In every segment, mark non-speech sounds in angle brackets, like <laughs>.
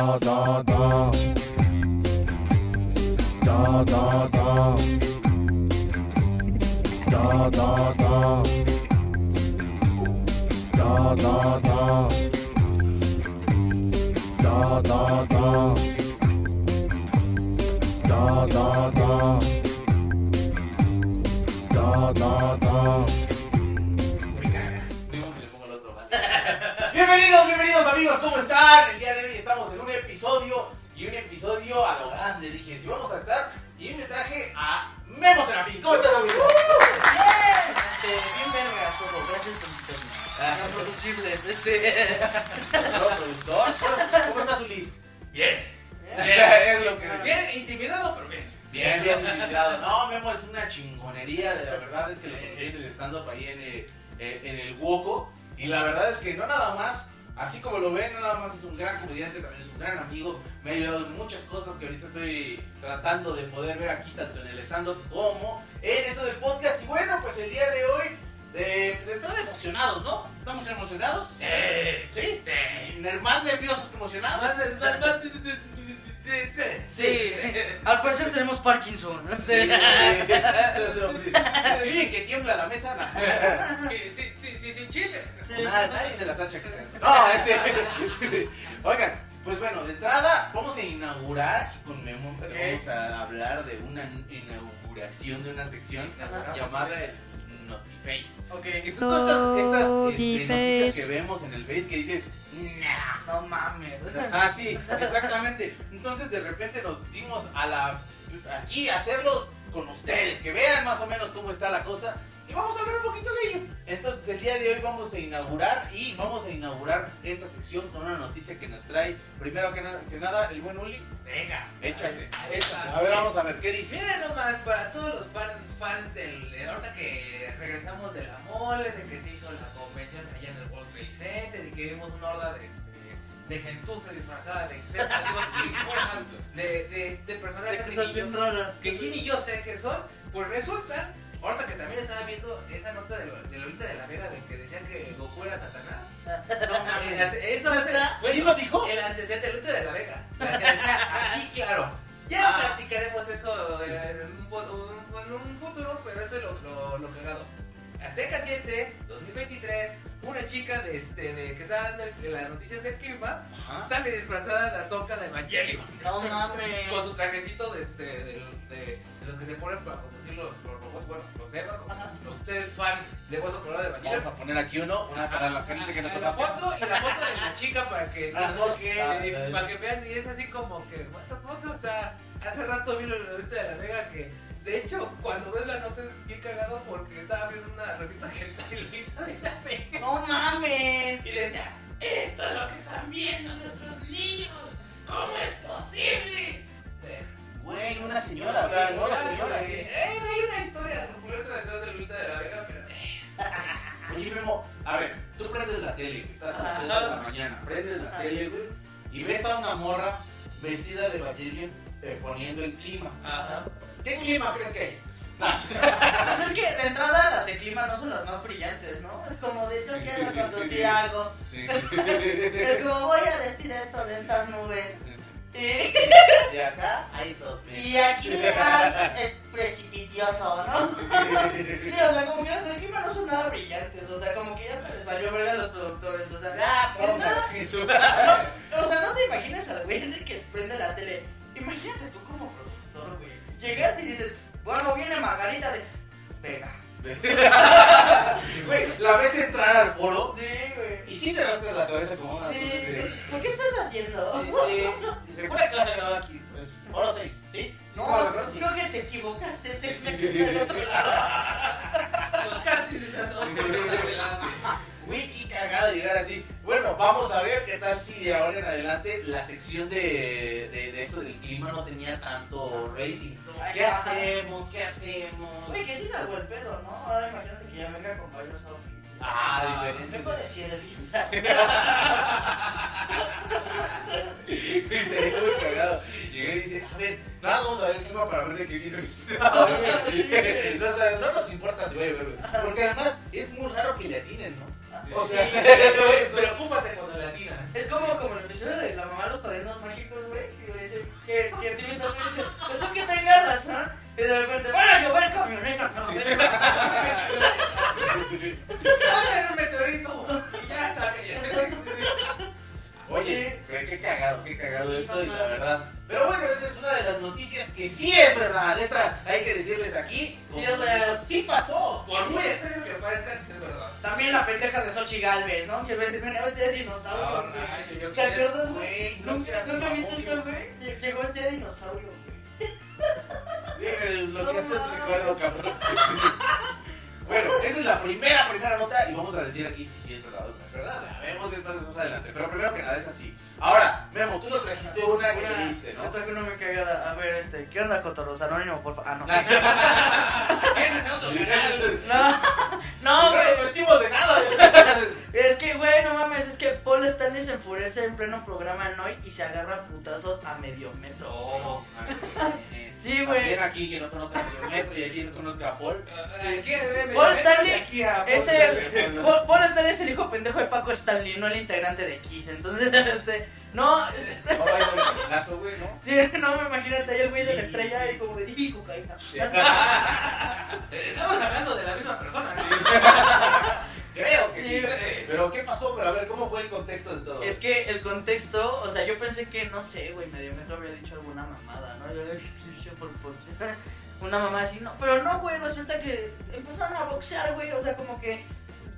Da da da. Da da da. Da da da. Da da da. Da da da. Da da da. Da da bienvenidos, bienvenidos amigos, ¿cómo están? A lo grande. Dije, si vamos a estar, y me traje a Memo Serafín. ¿Cómo estás, amigo? Este, bien verga todo, gracias por invitarme. Ah, producibles, este. Productor. ¿Cómo estás, Uli? Bien. Es lo que Bien, intimidado, pero bien. Bien, bien intimidado. No, Memo es una chingonería. De la verdad es que lo conocí en el stand-up ahí en, eh, eh, en el Woco. Y la verdad es que no nada más, así como lo ven, no nada más es un gran comediante, también es un gran amigo. Me ha ayudado en muchas cosas que ahorita estoy tratando de poder ver aquí, tanto en el stand-up como en esto del podcast. Y bueno, pues el día de hoy, de, de entrada emocionados, ¿no? ¿Estamos emocionados? Sí. ¿Sí? Sí. Más nerviosos que emocionados. Más, más, más. Sí. Sí, al parecer tenemos Parkinson. Sí, sí, bien que tiembla la mesa. no. Sí, sí, sí, sin chile. Nadie se la está checando. No, este. <laughs> Oigan, pues bueno, de entrada vamos a inaugurar con Memo. Vamos a hablar de una inauguración de una sección llamada el Notiface. Ok. Que son todas estas, estas este, noticias que vemos en el Face que dices, nah. No mames. <laughs> Ah, sí, exactamente. Entonces de repente nos dimos a la aquí a hacerlos con ustedes, que vean más o menos cómo está la cosa y vamos a hablar un poquito de ello. Entonces el día de hoy vamos a inaugurar y vamos a inaugurar esta sección con una noticia que nos trae primero que, na- que nada el buen Uli. Venga. Échate, Ahí échate. está. A ver, vamos a ver qué dice. Miren nomás, para todos los fan- fans del. de Ahorita que regresamos de la mole, de que se hizo la convención allá en el World Trade Center y que vimos una horda de. Este, de gentuza disfrazada de y de, de, de personajes De que bien ni yo- raras. que y yo sé que son, pues resulta, ahorita que también estaba viendo esa nota de, de Lolita de la Vega de que decían que Goku era Satanás. No <laughs> mames, eso es el, ¿Quién lo dijo? el antecedente de Lolita de la Vega. La que decía, aquí claro. Ya Ah. platicaremos eso en un, fu- un- en un futuro, pero este es lo, lo, lo cagado. Azteca 7, 2023, una chica de este de que está dando el- las noticias del clima Ajá. sale disfrazada de Azoka de Evangelion. No mames. Con su trajecito de, este, de, de- de los que se ponen para conducir los, los robots, bueno, los Eva, como Ajá. los ustedes fan de Hueso Colorado de Vamos Evangelion. a poner aquí uno, una para la gente que no Ah, la conoce. foto y la foto de la chica para que Ah, sí, Ah, para que vean y es así como que what the fuck, o sea hace rato vi Lolita de la Vega que de hecho cuando ves la nota es bien cagado porque estaba viendo una revista hentai Lolita de la Vega No mames. y decía esto es lo que están viendo nuestros niños cómo es posible Güey, una señora, o sea, no la señora, sí. eh, hay una historia completa detrás de Lolita de la Vega pero eh, <laughs> Oye, Memo, a ver, tú prendes la tele, güey, estás a las 6 de la mañana, prendes la tele, güey, y ves a una morra vestida de Evangelion eh, poniendo el clima. ajá ¿Qué clima crees que hay? <laughs> Pues es que de entrada las de clima no son las más brillantes, ¿no? Es como de yo quiero conducir algo. <laughs> Es como voy a decir esto de estas nubes. Y, acá hay dos. y aquí es precipitioso, ¿no? Sí, o sea, como que las del clima no son nada brillantes. O sea, como que ya hasta les valió verga a los productores. O sea, Ah, entrada, broma. O sea, no te imagines al güey ese que prende la tele. Imagínate tú. Llegas y dices, bueno, viene Margarita de. Pega. <laughs> Güey, la ves entrar al foro Sí, güey. y sí te rascas la cabeza como una. Sí. ¿Por qué estás haciendo? ¿Se recuerda que la grabado aquí? Pues, foro 6, ¿sí? No, ¿Cómo la verdad? Sí. creo que te equivocaste. El Sexmex <laughs> está del otro lado. <laughs> los casi qué cagado llegar así. Bueno, vamos a ver qué tal si de ahora en adelante la sección de, de, de esto del clima no tenía tanto rating. ¿Qué hacemos? ¿Qué hacemos? Güey, que sí salvó el pedo, ¿no? Ahora imagínate que ya venga con varios outfits. Ah, diferente. Vengo de cielo. Estaría muy cagado. Llegué y dice, a ver, nada, vamos a ver el clima para ver de qué viene no, <laughs> <laughs> o sea, no nos importa si voy a ver, güey. Porque además es muy raro que le atinen, ¿no? O sea, <laughs> preocúpate cuando la tiran Es como, como el episodio de la mamá de los padrinos mágicos que, que Timmy también dice, eso que tenga razón. Y de repente, van a llover camionetas. No, ¡Ah, <laughs> <laughs> era un meteorito! Y ya sabe. Oye, qué cagado, qué cagado esto y la verdad. Pero bueno, esa es una de las noticias que sí es verdad. Esta hay que decirles aquí. Sí es real. Sí pasó. Por muy extraño que parezca, sí es verdad. También la pendeja de Xochitl Galvez, ¿no? Que venía vestida de dinosaurio. No, güey. no, yo ¿Te acuerdas, güey? No ¿Nunca, seas ¿nunca viste eso, güey? Lle- Llegó vestida de dinosaurio, güey. Dime lo No que hace el recuerdo, cabrón. <laughs> Bueno, esa es la primera, primera nota y vamos a decir aquí si sí es verdad o no es verdad. La vemos entonces más adelante. Pero primero que nada es así. Ahora, Memo, tú nos trajiste una que Una- leíste, ¿no? Esta que no me cagada. A ver, este, ¿qué onda, Cotorros? Anónimo, por favor. Ah, no. Ese es otro. No, no, No, güey. no vestimos de nada. Es que, güey, no mames, es que Paul Stanley se enfurece en pleno programa en hoy y se agarra putazos a medio metro. No, Sí, güey. También aquí que no conozca a Metro y aquí no conozca a Paul. Paul Stanley a es Paul. el. <laughs> Paul, Paul Stanley es el hijo pendejo de Paco Stanley, no el integrante de Kiss. Entonces, <laughs> este. No, es- No, vaya con el pedazo, güey, ¿no? sí, no me imagínate ahí el güey de la estrella y como de. ¡Y cocaína! <laughs> Estamos hablando de la misma persona. Creo que sí. Sí. Pero ¿qué pasó? Pero a ver, ¿cómo fue el contexto de todo? Es que el contexto, o sea, yo pensé que, no sé, güey, medio metro habría dicho alguna mamada, ¿no? Yo, yo por- por- <laughs> una mamá así, no, pero no, güey, resulta que empezaron a boxear, güey, o sea, como que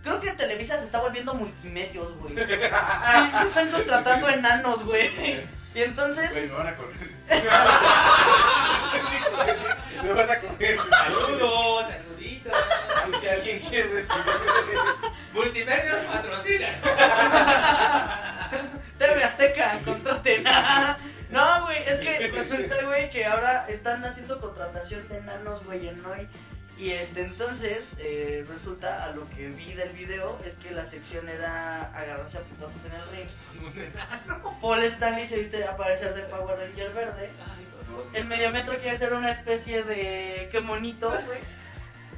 creo que Televisa se está volviendo multimedios, güey. <laughs> Y están contratando enanos, güey. Y entonces, Güey, me van a correr. <laughs> me van a correr. Saludos, saluditos. Y si alguien quiere recibir. Multimedios patrocinan. TV Azteca, contraten. No, güey, es que resulta, güey, que ahora están haciendo contratación de enanos, güey, en hoy. Y este, entonces, eh, resulta, a lo que vi del video, es que la sección era agarrarse a putazos en el ring. Paul Stanley se viste a parecer de Power Ranger verde. El mediometro quiere ser una especie de... ¡Qué monito, güey!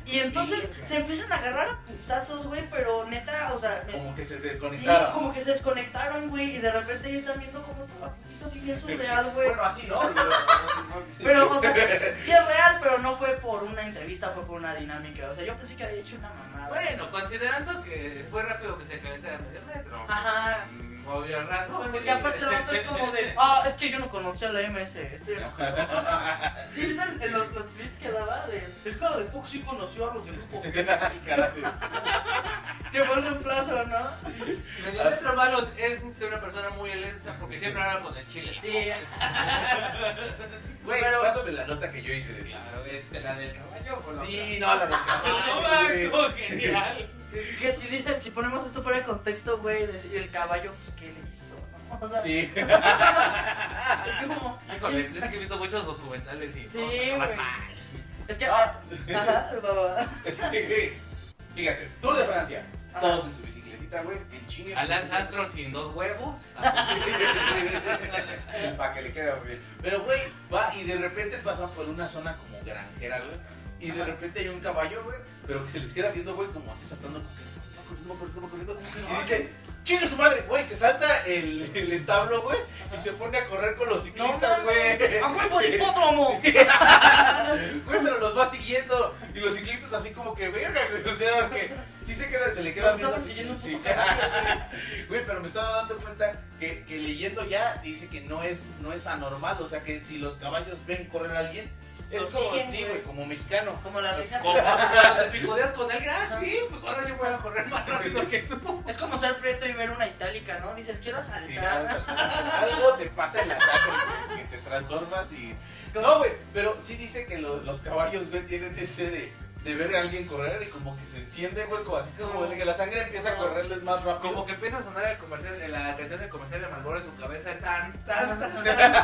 Y entonces se empiezan a agarrar a putazos, güey, pero neta, o sea... Como que se Sí, desconectaron. como que se desconectaron, güey, y de repente ya están viendo cómo está la putiza así bien surreal, güey. Bueno, así, ¿no? Pero, o sea, <laughs> sí es real, pero no fue por una entrevista, fue por una dinámica. O sea, yo pensé que había hecho una mamada. Bueno, considerando que fue rápido que se calentara medio metro. Ajá. Mm, Obvio razón. Porque aparte el vato es como de, ah, es que yo no conocía la MS, estoy enojado. <laughs> Sí, están en los, los tweets que daba de, el cara de Fox sí conoció a los del grupo. Fue el reemplazo, ¿no? Medio metro malo es este, una persona muy elensa porque siempre habla con el chile. Sí, Güey, Pero- pásame la nota que yo hice de. Claro, este, la del caballo. o la Sí, otra? no, la del No, caballo. <laughs> güey. estuvo genial. Que si dicen, si ponemos esto fuera de contexto, güey, el caballo, pues, ¿qué le hizo? no? O sea, Sí. <laughs> es que como, Híjole, es que he visto muchos documentales y. Sí, no, güey. no, es que, Ah. ajá. <laughs> Es que, fíjate, Tour de Francia. Ajá. Todos en su bicicletita, güey, en chinga. A Lance Armstrong sin dos huevos. <laughs> Para que le quede bien. Pero, güey, va y de repente pasan por una zona como granjera, güey. Y de repente hay un caballo, güey, pero que se les queda viendo, güey, como así saltando. "No, no, corriendo". Y dice, chingue su madre, güey, se salta el, el establo, güey, y se pone a correr con los No ciclistas, güey. a huevo de hipódromo. Güey, pero los va siguiendo. Y los ciclistas así como que, verga, güey. O sea, que sí se queda, se le queda viendo. sí. Güey, pero me estaba dando cuenta que, que leyendo ya dice que no es, no es anormal. O sea, que si los caballos ven correr a alguien, es Lo como siguen, así, güey. como mexicano. Como la lucha. Como <laughs> te picodeas con él, ah, sí, pues ahora yo voy a correr más rápido que tú. Es como ser prieto y ver una itálica, ¿no? Dices, quiero saltar. algo te pasa en la sangre que te transformas y. No, güey, pero sí dice que lo- los caballos, güey, tienen ese de, de ver a alguien correr y como que se enciende, güey, como así como de que la sangre empieza a correrles más rápido. Como que empieza a sonar el comercial, la canción del comercial de Malboro en tu cabeza, tan, tan, tan.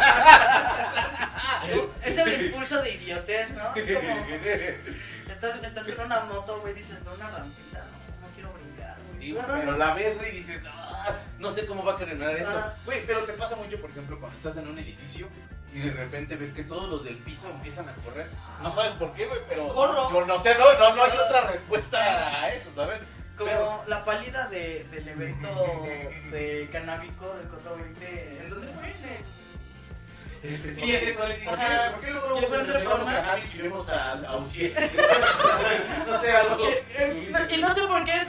es el impulso de idiotez, ¿no? Es como, estás, estás en una moto, güey, dices, no, una rampita, no, no quiero brincar, güey. Pero la ves, güey, y dices, "Ah, no sé cómo va a terminar esto. Güey, pero te pasa mucho, por ejemplo, cuando estás en un edificio y de repente ves que todos los del piso empiezan a correr. No sabes por qué, güey, pero. Corro. Yo no sé, no, no, no hay otra respuesta a eso, ¿sabes? Como Pero- la pálida de, del evento de canábico del Coto 20, ¿en dónde fue? Este, Sí, el ¿Por qué, Ajá. ¿Por qué no ¿Quién vamos fue a Navi si vemos a, a <laughs> <laughs> no sé, algo. Y no sé por qué,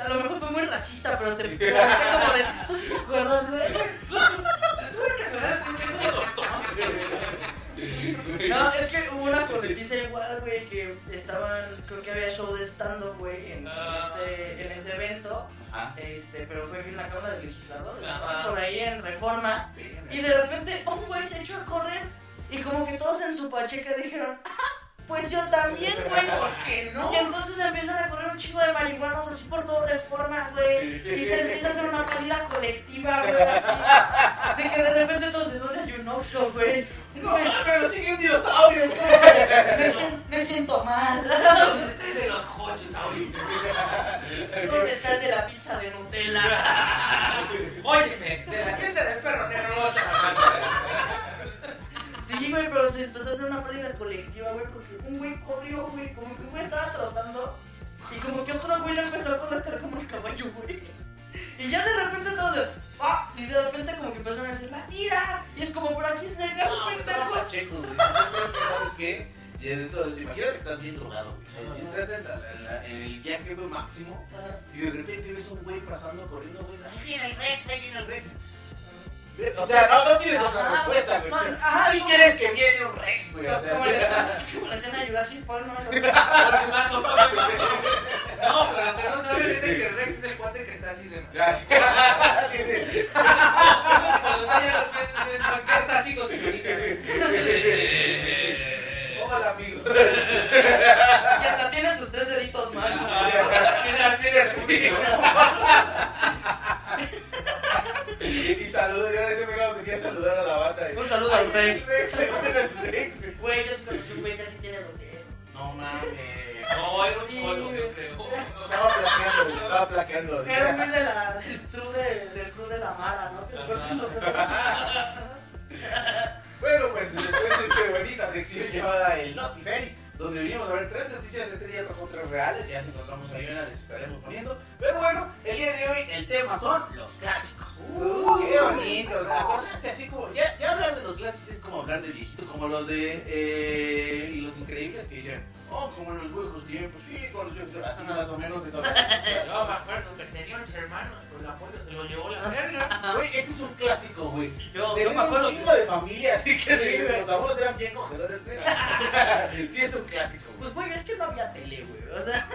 a lo mejor fue muy racista, pero te pregunté como de, ¿tú sí te acuerdas, güey? No, es que hubo una coletiza igual, güey, que estaban, creo que había show de stand-up, güey, en, en Ah. este, en ese evento, Ajá. este, pero fue en la Cámara del Legislador, ¿no? Por ahí en Reforma, y de repente un güey se echó a correr, y como que todos en su pacheca dijeron, "Ah, pues yo también, güey, ¿por qué no? Y entonces empiezan a correr un chico de marihuanos así por todo Reforma, güey, y se empieza a hacer una pálida colectiva, güey, así, de que de repente todos, ¿de dónde hay un Oxxo, güey? No, pero sigue un dinosaurio. Es como, me, sien- me siento mal. ¿Dónde está el de los coches ahorita? ¿Dónde está el de la pizza de Nutella? Óyeme, de la pizza del perro negro no vas a hablar. Sí, güey, pero se empezó a hacer una pálida colectiva, güey, porque un güey corrió, güey, como que un güey estaba trotando y como que otro güey le empezó a correr como el caballo, güey. Y ya de repente todos de, ¡ah! Y de repente como que empezaron a decir, ¡la tira! Y es como, por aquí es legal, No, estaba pendejo. ¿Sabes qué? Y dentro de eso, imagínate que estás bien drogado, güey. Y estás en, la- la- en el güey, máximo Ajá. y de repente ves un güey pasando, corriendo, güey. Ahí viene el Rex, ahí viene el Rex. O sea, no, no tienes otra respuesta, güey. ajá, sí crees que viene un Rex, güey. O sea, Como la escena- como la escena de Jurassic Park, ¿no? <laughs> Más o menos. No, pero que no saben es de que Rex es el cuate que está así de. Ya, sí. <laughs> Cuando está ya banqueta está así con. Hola, amigo. Que hasta tiene sus tres deditos mal. Tiene, tiene Y saludo, yo ese me quería saludar a la bata. Un saludo al Rex. Rex, güey. Yo conocí un güey casi tiene los dedos. No mames. No, era un güey. yo creo. Estaba plaqueando, estaba plaqueando. Era un de la, del club de, del club de la Mara, ¿no? Que los. Bueno, pues después de esta bonita sección llamada el Notiface, donde venimos a ver tres noticias de este día con tres reales, ya se encontramos ahí una, les estaremos poniendo. Pero bueno, el día de hoy el tema son los clásicos. Uy, qué bonito. Así como, ya, ya hablar de los clásicos es como hablar de viejito, como los de eh, y los increíbles que dicen, oh, como en los viejos tiempos, sí, con los viejos tiempos, así más o menos eso. <laughs> Yo me acuerdo que tenía unos hermanos, pues la pollo se lo llevó la verga. Güey, este es un clásico, güey. <laughs> Yo, yo Tenemos me acuerdo. un chingo de familia, así que los abuelos eran bien cogedores, güey. <laughs> sí, es un clásico, güey. Pues, güey, es que no había tele, güey. O sea,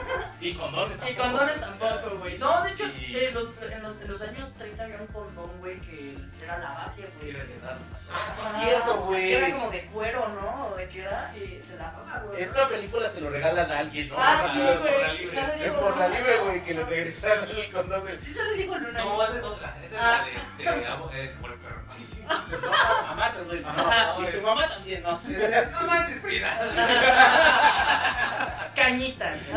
Y condones y tampoco. condones tampoco, güey. No, de hecho, Y- eh, los, en, los, en los años 30 había un condón, güey, que era lavable, Y güey. regresaron. Ah, sí, cierto, güey. Que era como de cuero, ¿no? O de que era, y se lavaba, güey. Esta película se lo regalan a alguien, ¿no? Ah, sí, por la güey. libre. Sale Diego por la libre, güey, que le regresaron el condón, güey. Sí sale Diego Luna. No, esa es otra. Esa es Ah. la de. de perro. No, mamá, te doy, mamá. Y tu mamá también, ¿no? <laughs> No manches, Frida. <laughs> <laughs> Cañitas. <laughs>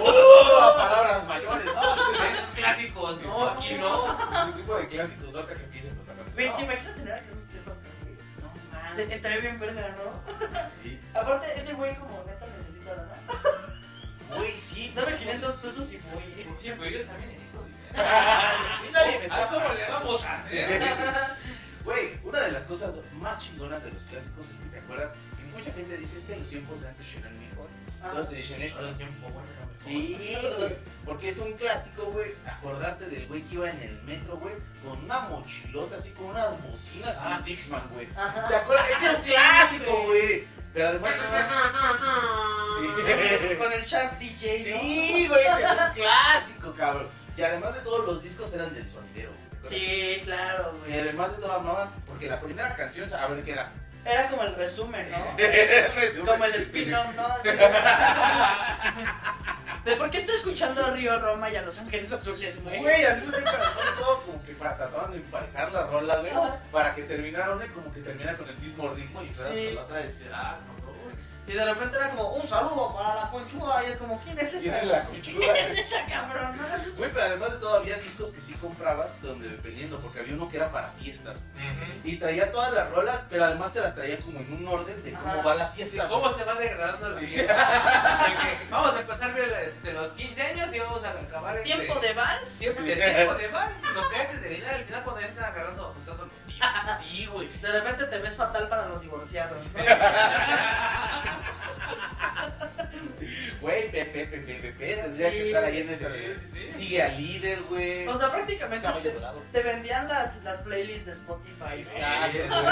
Uh, palabras mayores, ¿no? Esos clásicos, no, aquí no. Ese tipo de clásicos, no te que empiecen con Güey, ¿te imaginas tener a Carlos Trejo acá, güey? No, mames. Estaría bien verga, ¿no? Sí. Aparte, ese güey como neta necesita lana. Güey, sí. Dame 500 pesos y voy. Oye, pero yo también necesito dinero. <laughs> Y nadie me está ¿Cómo le vamos a hacer? Güey, una de las cosas más chingonas de los clásicos es que te acuerdas mucha gente dice es que los tiempos de antes eran mejor. Los el tiempo, bueno, no me Sí, güey, porque es un clásico, güey, acordarte del güey que iba en el metro, güey, con una mochilota así, con unas bocinas y un Dixman, güey. ¿Te acuerdas? Ese es un clásico, güey. Pero además Sí. Con el Sharp DJ. Sí, güey, es un clásico, cabrón. Y además de todos los discos eran del sonidero, güey. Sí, claro, Y güey. además de todo amaban, porque la primera canción, a ver qué era. Era como el resumen, ¿no? <laughs> El resumen. Como el spin-off, ¿no? Así. <laughs> De por qué estoy escuchando a Río Roma y a Los Ángeles Azules, güey. Güey, mismo tiempo además de todo como que pa- trataban de emparejar la rola, güey, para que terminara una y como que termina con el mismo ritmo y fueras Sí. con la otra y decir, ah, no, Y de repente era como, un saludo para la conchuda. Y es como, ¿quién es esa? Tiene la conchuda. ¿Quién es esa cabrona? Güey, pero además de todo había discos que sí comprabas donde dependiendo, porque había uno que era para fiestas. Y traía todas las rolas, pero además te las traía como en un orden de cómo Ajá. va la Sí, fiesta. ¿Cómo se va degradando la Sí. fiesta? <laughs> De que Vamos a empezar este, los 15 años y vamos a acabar este, Tiempo de vals. tiempo de <laughs> tiempo de vals. Los clientes de dinero al final cuando ya están agarrando a putazos los tíos. Sí, güey. De repente te ves fatal para los divorciados. ¿no? Güey, Pepe, Pepe, Pepe, tendría Sí, que estar ahí en ese. Sigue al líder, güey. O sea, prácticamente te, te vendían las, las playlists de Spotify. Exacto.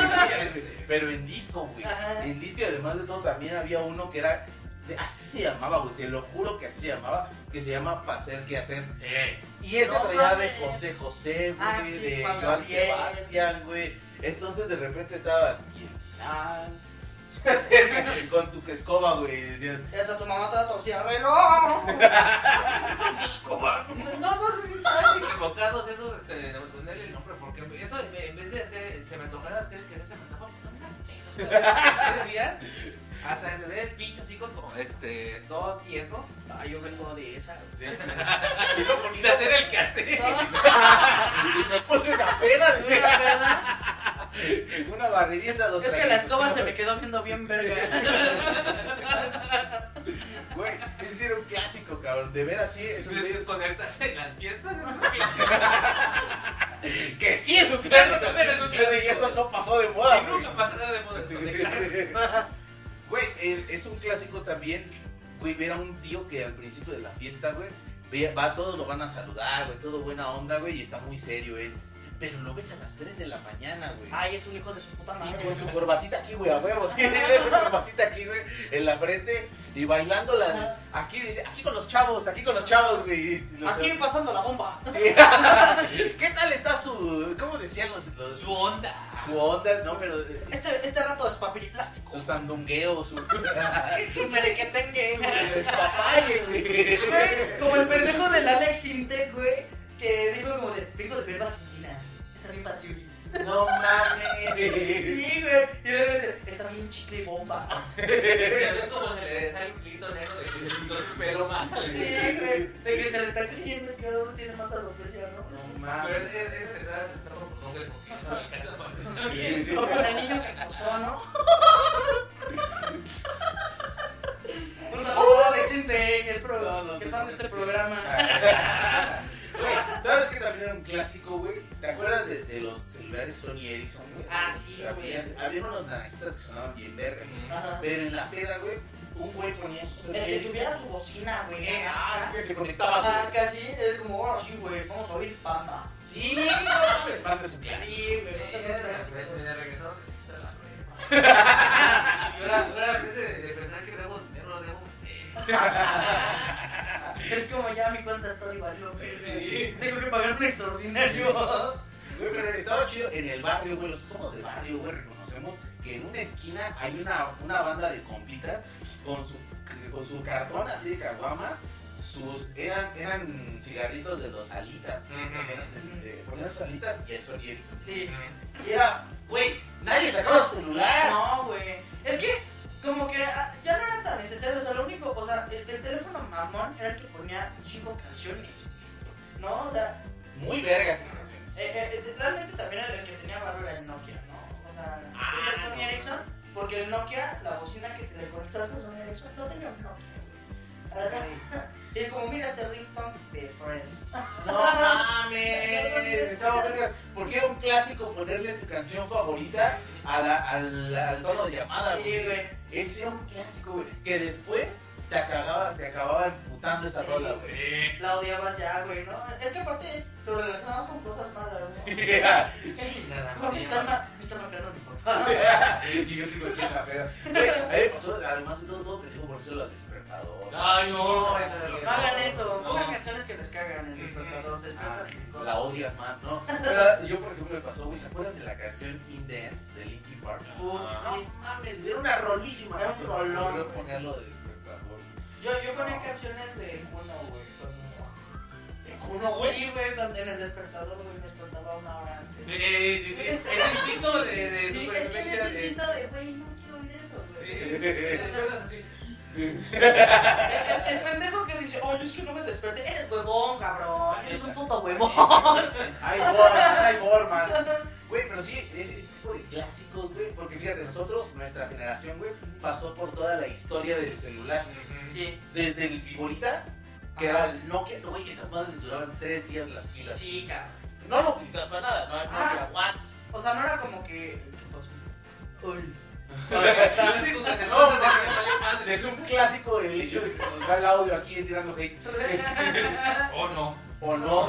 <laughs> Pero en disco, güey. En disco y además de todo también había uno que era. Así se llamaba, güey. Te lo juro que así se llamaba. Que se llama Pa' hacer que hacer. Eh. Y ese No traía de. José José, güey. Ah, sí, de Juan Gabriel. Sebastián, güey. Entonces de repente estabas. <laughs> Con tu escoba, güey. Y decías. Hasta tu mamá te la torcía reloj. Con su escoba. No, no sé si están equivocados esos, este, de ponerle el nombre, porque eso en vez de hacer, se me antojara hacer que se me antoja, pues, no tres <laughs> días, hasta tener el pincho así con todo, este, todo tieso, Ah, yo vengo de esa. de <laughs> hacer el que hace. <laughs> Y me puse una decía. una barridita, dos Es que la escoba se me quedó viendo bien verga. <laughs> Güey, ese sí era un clásico, cabrón. De ver así, esos güeyes. desconectarse en las fiestas, eso es clásico. Que sí es un clásico. Eso también es un clásico. eso no pasó de moda, Y nunca pasará de moda desconectarse. Güey, es un clásico también, güey, ver a un tío que al principio de la fiesta, güey, va, todos lo van a saludar, güey, todo buena onda, güey, y está muy serio, güey. Pero lo ves a las 3 de la mañana, güey. Ay, es un hijo de su puta Y madre. con su corbatita aquí, güey, a huevos. Sí, <laughs> su corbatita aquí, güey, en la frente. Y bailando la. Aquí dice, aquí con los chavos, aquí con los chavos, güey. y los Aquí chavos- pasando la bomba. Sí. <laughs> ¿Qué tal está su. ¿Cómo decían los. los- Su onda. su onda, no, pero. Este, este rato es papiriplástico. Su sandungueo, su. <laughs> Su merequetengue. su despapalle, güey. Güey, Como el pendejo del Alex Intec, güey, que dijo como de, vengo de ver bien patriulis. No mames. Sí, güey. Y luego dice, está bien chicle y bomba. Es como se le sale un grito negro de que se pintó su pelo mal. Sí, güey. De que se le está creyendo que uno tiene más alopecia, ¿no? No Pero mames. es, es, es verdad, no alcanza para bien. O con el niño que acosó, ¿no? <laughs> Un saludo a Alex Intec, que es, pro- No, no, que es no, fan de este sí. programa. Güey, ¿sabes que también era un clásico, güey? ¿Te acuerdas de, de los celulares Sony Ericsson, güey? Ah, sí, Había, güey. había unos naranjitas que sonaban bien verga. Ajá. Pero en la peda, güey, un güey ponía su Sony El que tuviera su bocina, güey. Eh, ah, sí que se conectaba, Ajá, güey. casi. Es como, ahora sí, güey, vamos a oír panda. Sí, no mames, Panda es un clásico. Sí, güey, de la vez pensar que debo dinero, lo debo Es como ya mi cuenta story valió. Sí. Tengo que pagar un extraordinario. Güey, pero estaba chido en el barrio, güey, los que somos del barrio, güey, reconocemos que en una esquina hay una, una banda de compitas con su, con su cartón así de caguamas, sus, eran, eran cigarritos de los alitas, ponían sus alitas y el Ericsson. Sí. Y era, güey, nadie sacaba su celular. No, güey. Es que, como que ah, ya no era tan necesario. O sea, lo único, o sea, el, el teléfono mamón era el que ponía cinco canciones. ¿No? O sea, Muy vergas canciones. eh, eh, eh, realmente también el que tenía valor era el Nokia, ¿no? O sea, Ah, el Sony. Ericsson, porque el Nokia, la bocina que te le conectabas con Sony Ericsson, no tenía un Nokia. Y como mira este ringtone de Friends. No mames, vergas. Porque era un clásico ponerle tu canción favorita a la- al, al tono de llamada, Sí, güey. güey. Ese era un clásico, güey. Que después te acababa, te acababa emputando esa Sí, rola, güey. Sí. La odiabas ya, güey, ¿no? Es que aparte lo relacionabas con cosas malas, ¿no? <laughs> Nada Como me están, ma- me están marcando mi <laughs> papá. y yo sigo aquí en la peda. Güey, a mí me pasó, además de todo, todo pendejo por eso la despertador. Ay, no, No hagan eso, No. pongan canciones que les cagan en el despertador, se Ah, la odias más, ¿no? <laughs> Pero yo, por ejemplo, me pasó, güey, ¿se acuerdan de la canción In Dance de Linkin Park? Uf, No sí. mames, era una rolísima. Era un rolón, Quiero güey. ponerlo de despertador. Yo, yo ponía canciones de Kuno, güey. Kuno, güey? Sí, güey, cuando en el despertador, güey, me despertaba una hora antes. Sí, sí, sí. <laughs> El instinto de, de Sí, es que es de- instinto de, güey, no quiero oír eso, güey. Sí, te despiertas El, el pendejo que dice, oye, es que no me desperté. Eres huevón, cabrón. Eres un puto huevón. Hay formas, hay formas. Güey, pero sí, ese ese tipo de clásicos, güey. Porque fíjate, nosotros, nuestra generación, güey, pasó por toda la historia del celular. Sí, Desde el Viborita, que era el Nokia. Güey, esas madres duraban tres días las pilas. sí, cabrón. no lo utilizas para nada, no hay Ah. propia Whats. O sea, no era como que. ¿Qué pasó? Uy. Es un clásico el hecho de que se nos va el audio aquí tirando hate. Oh, no. ¿O no?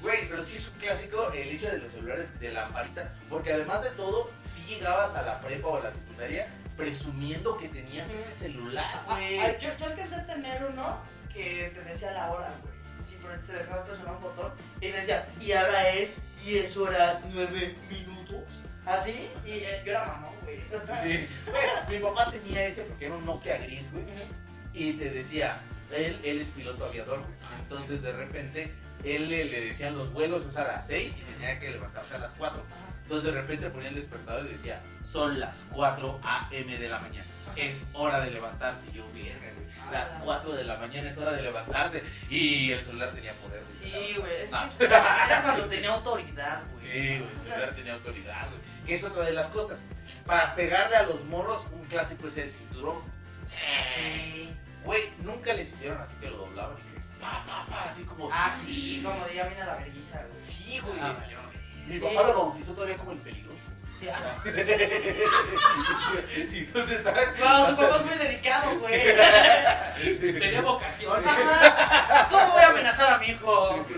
Güey, pero sí es un clásico el hecho de los celulares de lamparita. Porque además de todo, si llegabas a la prepa o a la secundaria presumiendo que tenías ese celular, güey. yo, yo alcancé a tener uno que te decía la hora, güey. Pero se dejaba presionar un botón y te decía, y ahora es 10 horas 9 minutos. Así, y eh, yo era mamón, güey. <laughs> Sí. Mi papá tenía ese porque era un Nokia gris, güey. Y te decía, él, él es piloto aviador, güey. Entonces de repente él le, le decían los vuelos es a las 6 y tenía que levantarse a las 4. Entonces de repente ponía el despertador y decía, son las 4 a.m. de la mañana. Es hora de levantarse. Y yo, verga. Las 4 de la mañana es hora de levantarse. Y el celular tenía poder. güey. Sí, güey, es <laughs> No. que era cuando tenía autoridad, güey. Sí, güey, el celular tenía autoridad, güey. Que es otra de las cosas. Para pegarle a los morros, un clásico es el cinturón. Sí. Güey, nunca les hicieron así que lo doblaban y pa, pa, pa, así como. Ah, sí, como de ya viene la vergüenza, güey. Sí, güey. Ah, Mi papá lo bautizó todavía como el peligroso. Sí, sí, entonces estaba. No, tu papá es muy dedicado, güey. <laughs> Tenía vocación. ¿Cómo voy a amenazar a mi hijo? <laughs>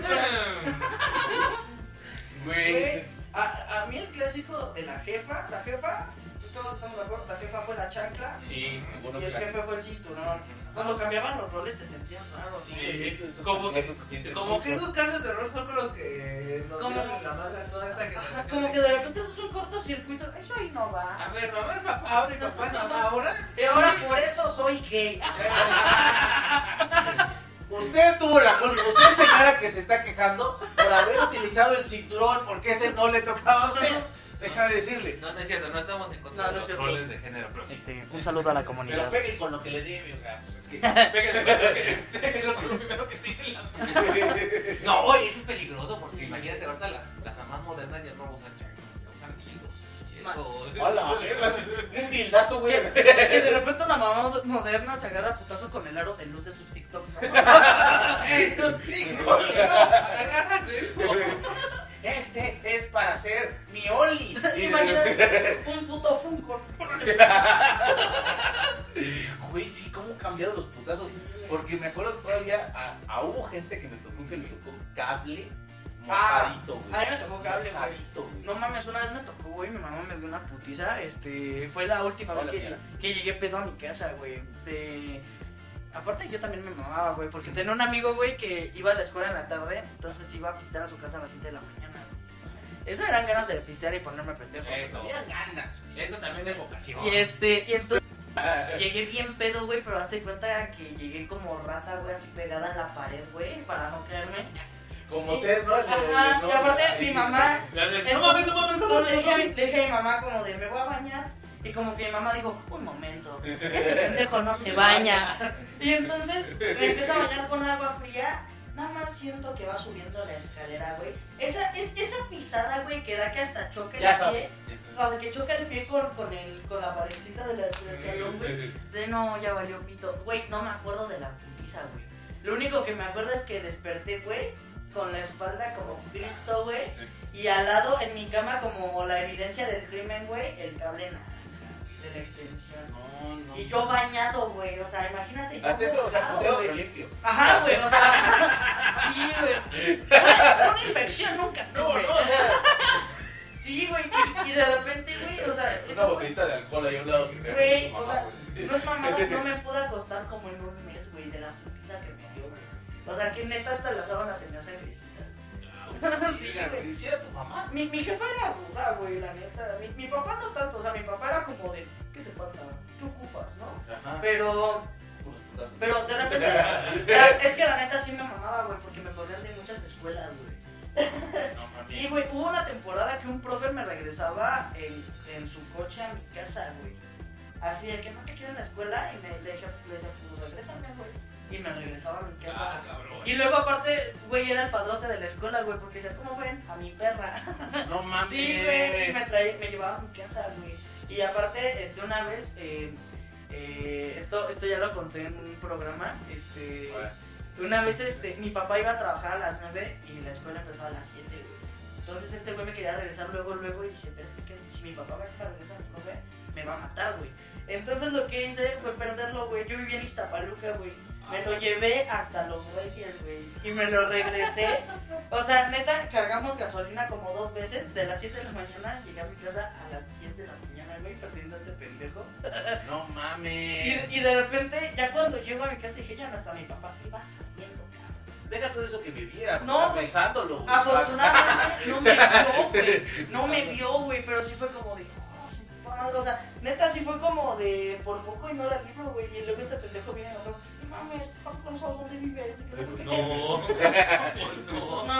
Güey. A, a mí el clásico de la jefa, la jefa, todos estamos de acuerdo, la jefa fue la chancla Sí, y el jefe fue el cinturón. Cuando cambiaban los roles te sentías raro. Sí, esos Como que- se Como que esos cambios de rol son con los que nos Como- la madre a toda esta Ajá, como que de repente eso es un cortocircuito, eso ahí no va. A ver, mamá es papá ahora y papá es mamá ahora. <laughs> Y ahora por eso soy gay. <laughs> Usted tuvo la culpa. Usted, señora, que se está quejando por haber utilizado el cinturón porque ese no le tocaba a usted. Déjame decirle. No, no es cierto, no estamos en contra No, de los roles de género, pero sí. Este, un saludo a la Pero comunidad. peguen con lo que le debe, oiga, pues es que. Pégale, pégale, pégale con lo primero que tiene en la. No, oye, eso es peligroso porque imagínate ahorita la- las mamás modernas ya no usan chanclas, usan dildos. Hola, un dildazo, güey. Que de repente una mamá moderna se agarra a putazo con el aro de luz de sus TikToks. ¿no? <laughs> Hijo, no, agarras eso. Este es para hacer mi Oli. <laughs> Imagínate un puto Funko. <laughs> Güey, sí, cómo han cambiado los putazos. Porque me acuerdo todavía, a, a hubo gente que me tocó que le tocó cable mojadito, güey. a mí me tocó cable, güey. No mames, una vez me tocó, güey, mi mamá me dio una putiza. Este, fue la última vez que, que llegué pedo a mi casa, güey. De. Aparte, yo también me mamaba, güey, porque tenía un amigo, güey, que iba a la escuela en la tarde, entonces iba a pistear a su casa a las 7 de la mañana, güey. Esas eran ganas de pistear y ponerme pendejo. Eso. Ganas. Eso también es vocación. Y este, y entonces llegué bien pedo, güey, pero hazte cuenta que llegué como rata, güey, así pegada en la pared, güey, para no creerme. Como usted, ¿no? El de- Ajá, no, y aparte mi mamá, No mames, no mames, no mames. le dije a mi mamá como de, me voy a bañar. Y como que mi mamá dijo, un momento, <laughs> este pendejo no se baña. Y entonces me empiezo a bañar con agua fría. Nada más siento que va subiendo la escalera, güey. Esa, es, esa pisada, güey, que da que hasta choca el Ya pie. O sea, que choca el pie con, con, el, con la paredcita de la, del escalón, güey. De no, ya valió pito. Güey, no me acuerdo de la putiza, güey. Lo único que me acuerdo es que desperté, güey, con la espalda como Cristo, güey. Y al lado, en mi cama, como la evidencia del crimen, güey, el cable naranja de la extensión. No, no. Y yo bañado, güey. O sea, imagínate yo. Hasta eso, o sea, pero limpio. Ajá, güey, o sea. <laughs> sí, güey. Una, una infección nunca No, tuve. no, o sea, Sí, güey. Y, de repente, güey, o sea, una botellita de alcohol ahí a un lado. que- Güey, o sea, Sí. no es mamada, <laughs> no me pude acostar como en un mes, güey, de la putiza que me dio, güey. O sea, que neta hasta la sábana tenía sangrecita. <laughs> sí, güey. Hiciera tu mamá. Mi, mi jefa era ruda, güey, la neta. Mi, mi papá no tanto, o sea, mi papá era como de, ¿qué te falta? ¿Qué ocupas, no? Ajá. Pero, pero de repente, <laughs> era- es que la neta sí me mamaba, güey, porque me corrían de muchas escuelas, güey. No. Sí, güey, hubo una temporada que un profe me regresaba en, en su coche a mi casa, güey. Así de que no te quiero en la escuela y me le dije, le decía, pues regrésame, güey. Y me regresaba a mi casa. Ah, cabrón. Y luego aparte, güey, era el padrote de la escuela, güey, porque decía, ¿cómo ven? A mi perra. <laughs> No mames. Sí, güey, y me, traía, me llevaba a mi casa, güey. Y aparte, este, una vez, eh, eh, esto, esto ya lo conté en un programa, este, Una vez este, mi papá iba a trabajar a las 9 y la escuela empezaba a las 7, güey. Entonces este güey me quería regresar luego, luego y dije, pero es que si mi papá va a regresar al profe, me va a matar, güey. Entonces lo que hice fue perderlo, güey. Yo vivía en Iztapaluca, güey. Me lo llevé hasta los Reyes, güey. Y me lo regresé. O sea, neta, cargamos gasolina como dos veces. De las 7 de la mañana llegué a mi casa a las 10 de la mañana, güey, perdiendo a este pendejo. No mames. y de repente, ya cuando llego a mi casa dije, ya no está mi papá. Iba saliendo, cabrón. Deja todo eso que viviera. No, o sea, güey. besándolo. güey. Afortunadamente <laughs> no me vio, güey. No me vio, güey, pero sí fue como de. "Ah, su madre", O sea, neta sí fue como de por poco y no la libro, güey. Y luego este pendejo viene me no mames, no sabes dónde vives. Y que no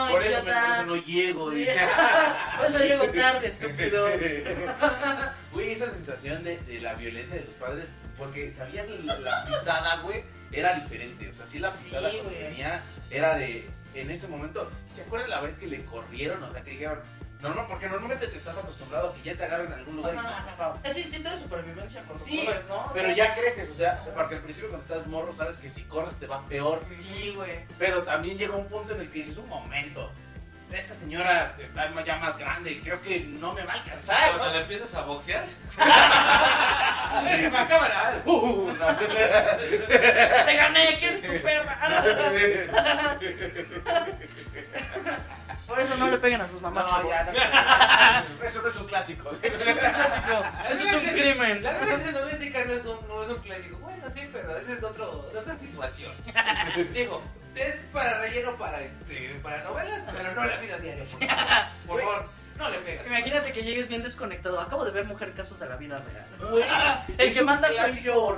Por eso, me- idiota. por eso no llego. Sí. <laughs> Por eso llego tarde, estúpido. <laughs> Güey, esa sensación de, de la violencia de los padres, porque sabías la, la pisada, güey, era diferente. O sea, sí la pisada güey. venía era de, en ese momento, ¿se acuerdan la vez que le corrieron? O sea, que dijeron, no, no, porque normalmente te estás acostumbrado a que ya te agarren en algún lugar y Ajá. pa, pa, pa. Es instinto de supervivencia cuando Sí, corres, ¿no? O Pero sea, ya creces, o sea, porque al principio cuando estás morro sabes que si corres te va peor. Sí, güey. Pero también llega un punto en el que dices, un momento, esta señora está ya más grande, creo que no me va a alcanzar. Cuando ¿no? le empiezas a boxear. <laughs> ¡Déjame a cámara! Uh, no. Te gané, ¿quién es tu perra? <laughs> Por eso no le peguen a sus mamás, No, chavos. ya, no. <laughs> Eso no es un clásico. <laughs> Eso es un clásico. Eso es un crimen. La violencia doméstica no es un, no es un clásico. Bueno, sí, pero ese es de, otro, de otra situación. <laughs> Digo, es para relleno para este para novelas, pero no la vida diaria. Por favor, por favor no le pegas. Imagínate que llegues bien desconectado. Acabo de ver Mujer Casos de la Vida Real. Güey, El que manda soy yo.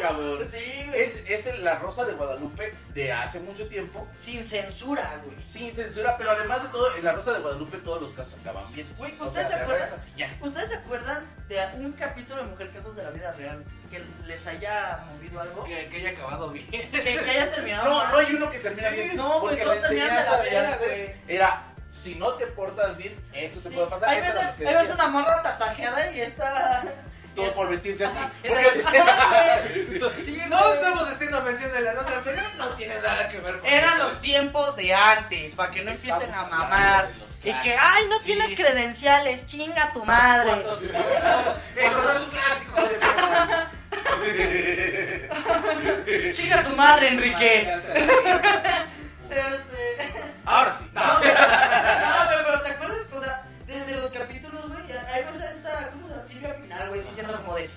cabrón. <laughs> Sí, güey. Es, es el- la Rosa de Guadalupe de hace mucho tiempo, Sin censura, güey. sin censura, pero además de todo, en la Rosa de Guadalupe todos los casos acaban bien. Güey, O ¿ustedes sea, se acuerdan? así, ya. ¿Ustedes se acuerdan de un capítulo de Mujer Casos de la Vida Real que les haya movido algo? Que, haya acabado bien. que haya terminado No, mal? no hay uno que termina bien. No, güey, todos terminan de la verga, güey. era, si no te portas bien, esto te Sí. puede pasar. Decía. una morra tasajeada y está... Todo por vestirse así. <laughs> Sí, No estamos haciendo mención de la nota anterior, no tiene nada que ver con Eran los tiempos de antes, para que no empiecen a mamar. Y que, ay, no Sí. tienes credenciales, chinga tu madre. Eso <laughs> es un clásico. de- Chinga tu madre, Enrique. <laughs> Ahora sí. No, güey, no, <laughs> güey, pero ¿te acuerdas? O sea, de, de los capítulos, güey, ahí ves a esta, ¿cómo se llama? Silvia Pinal, güey, diciendo como de,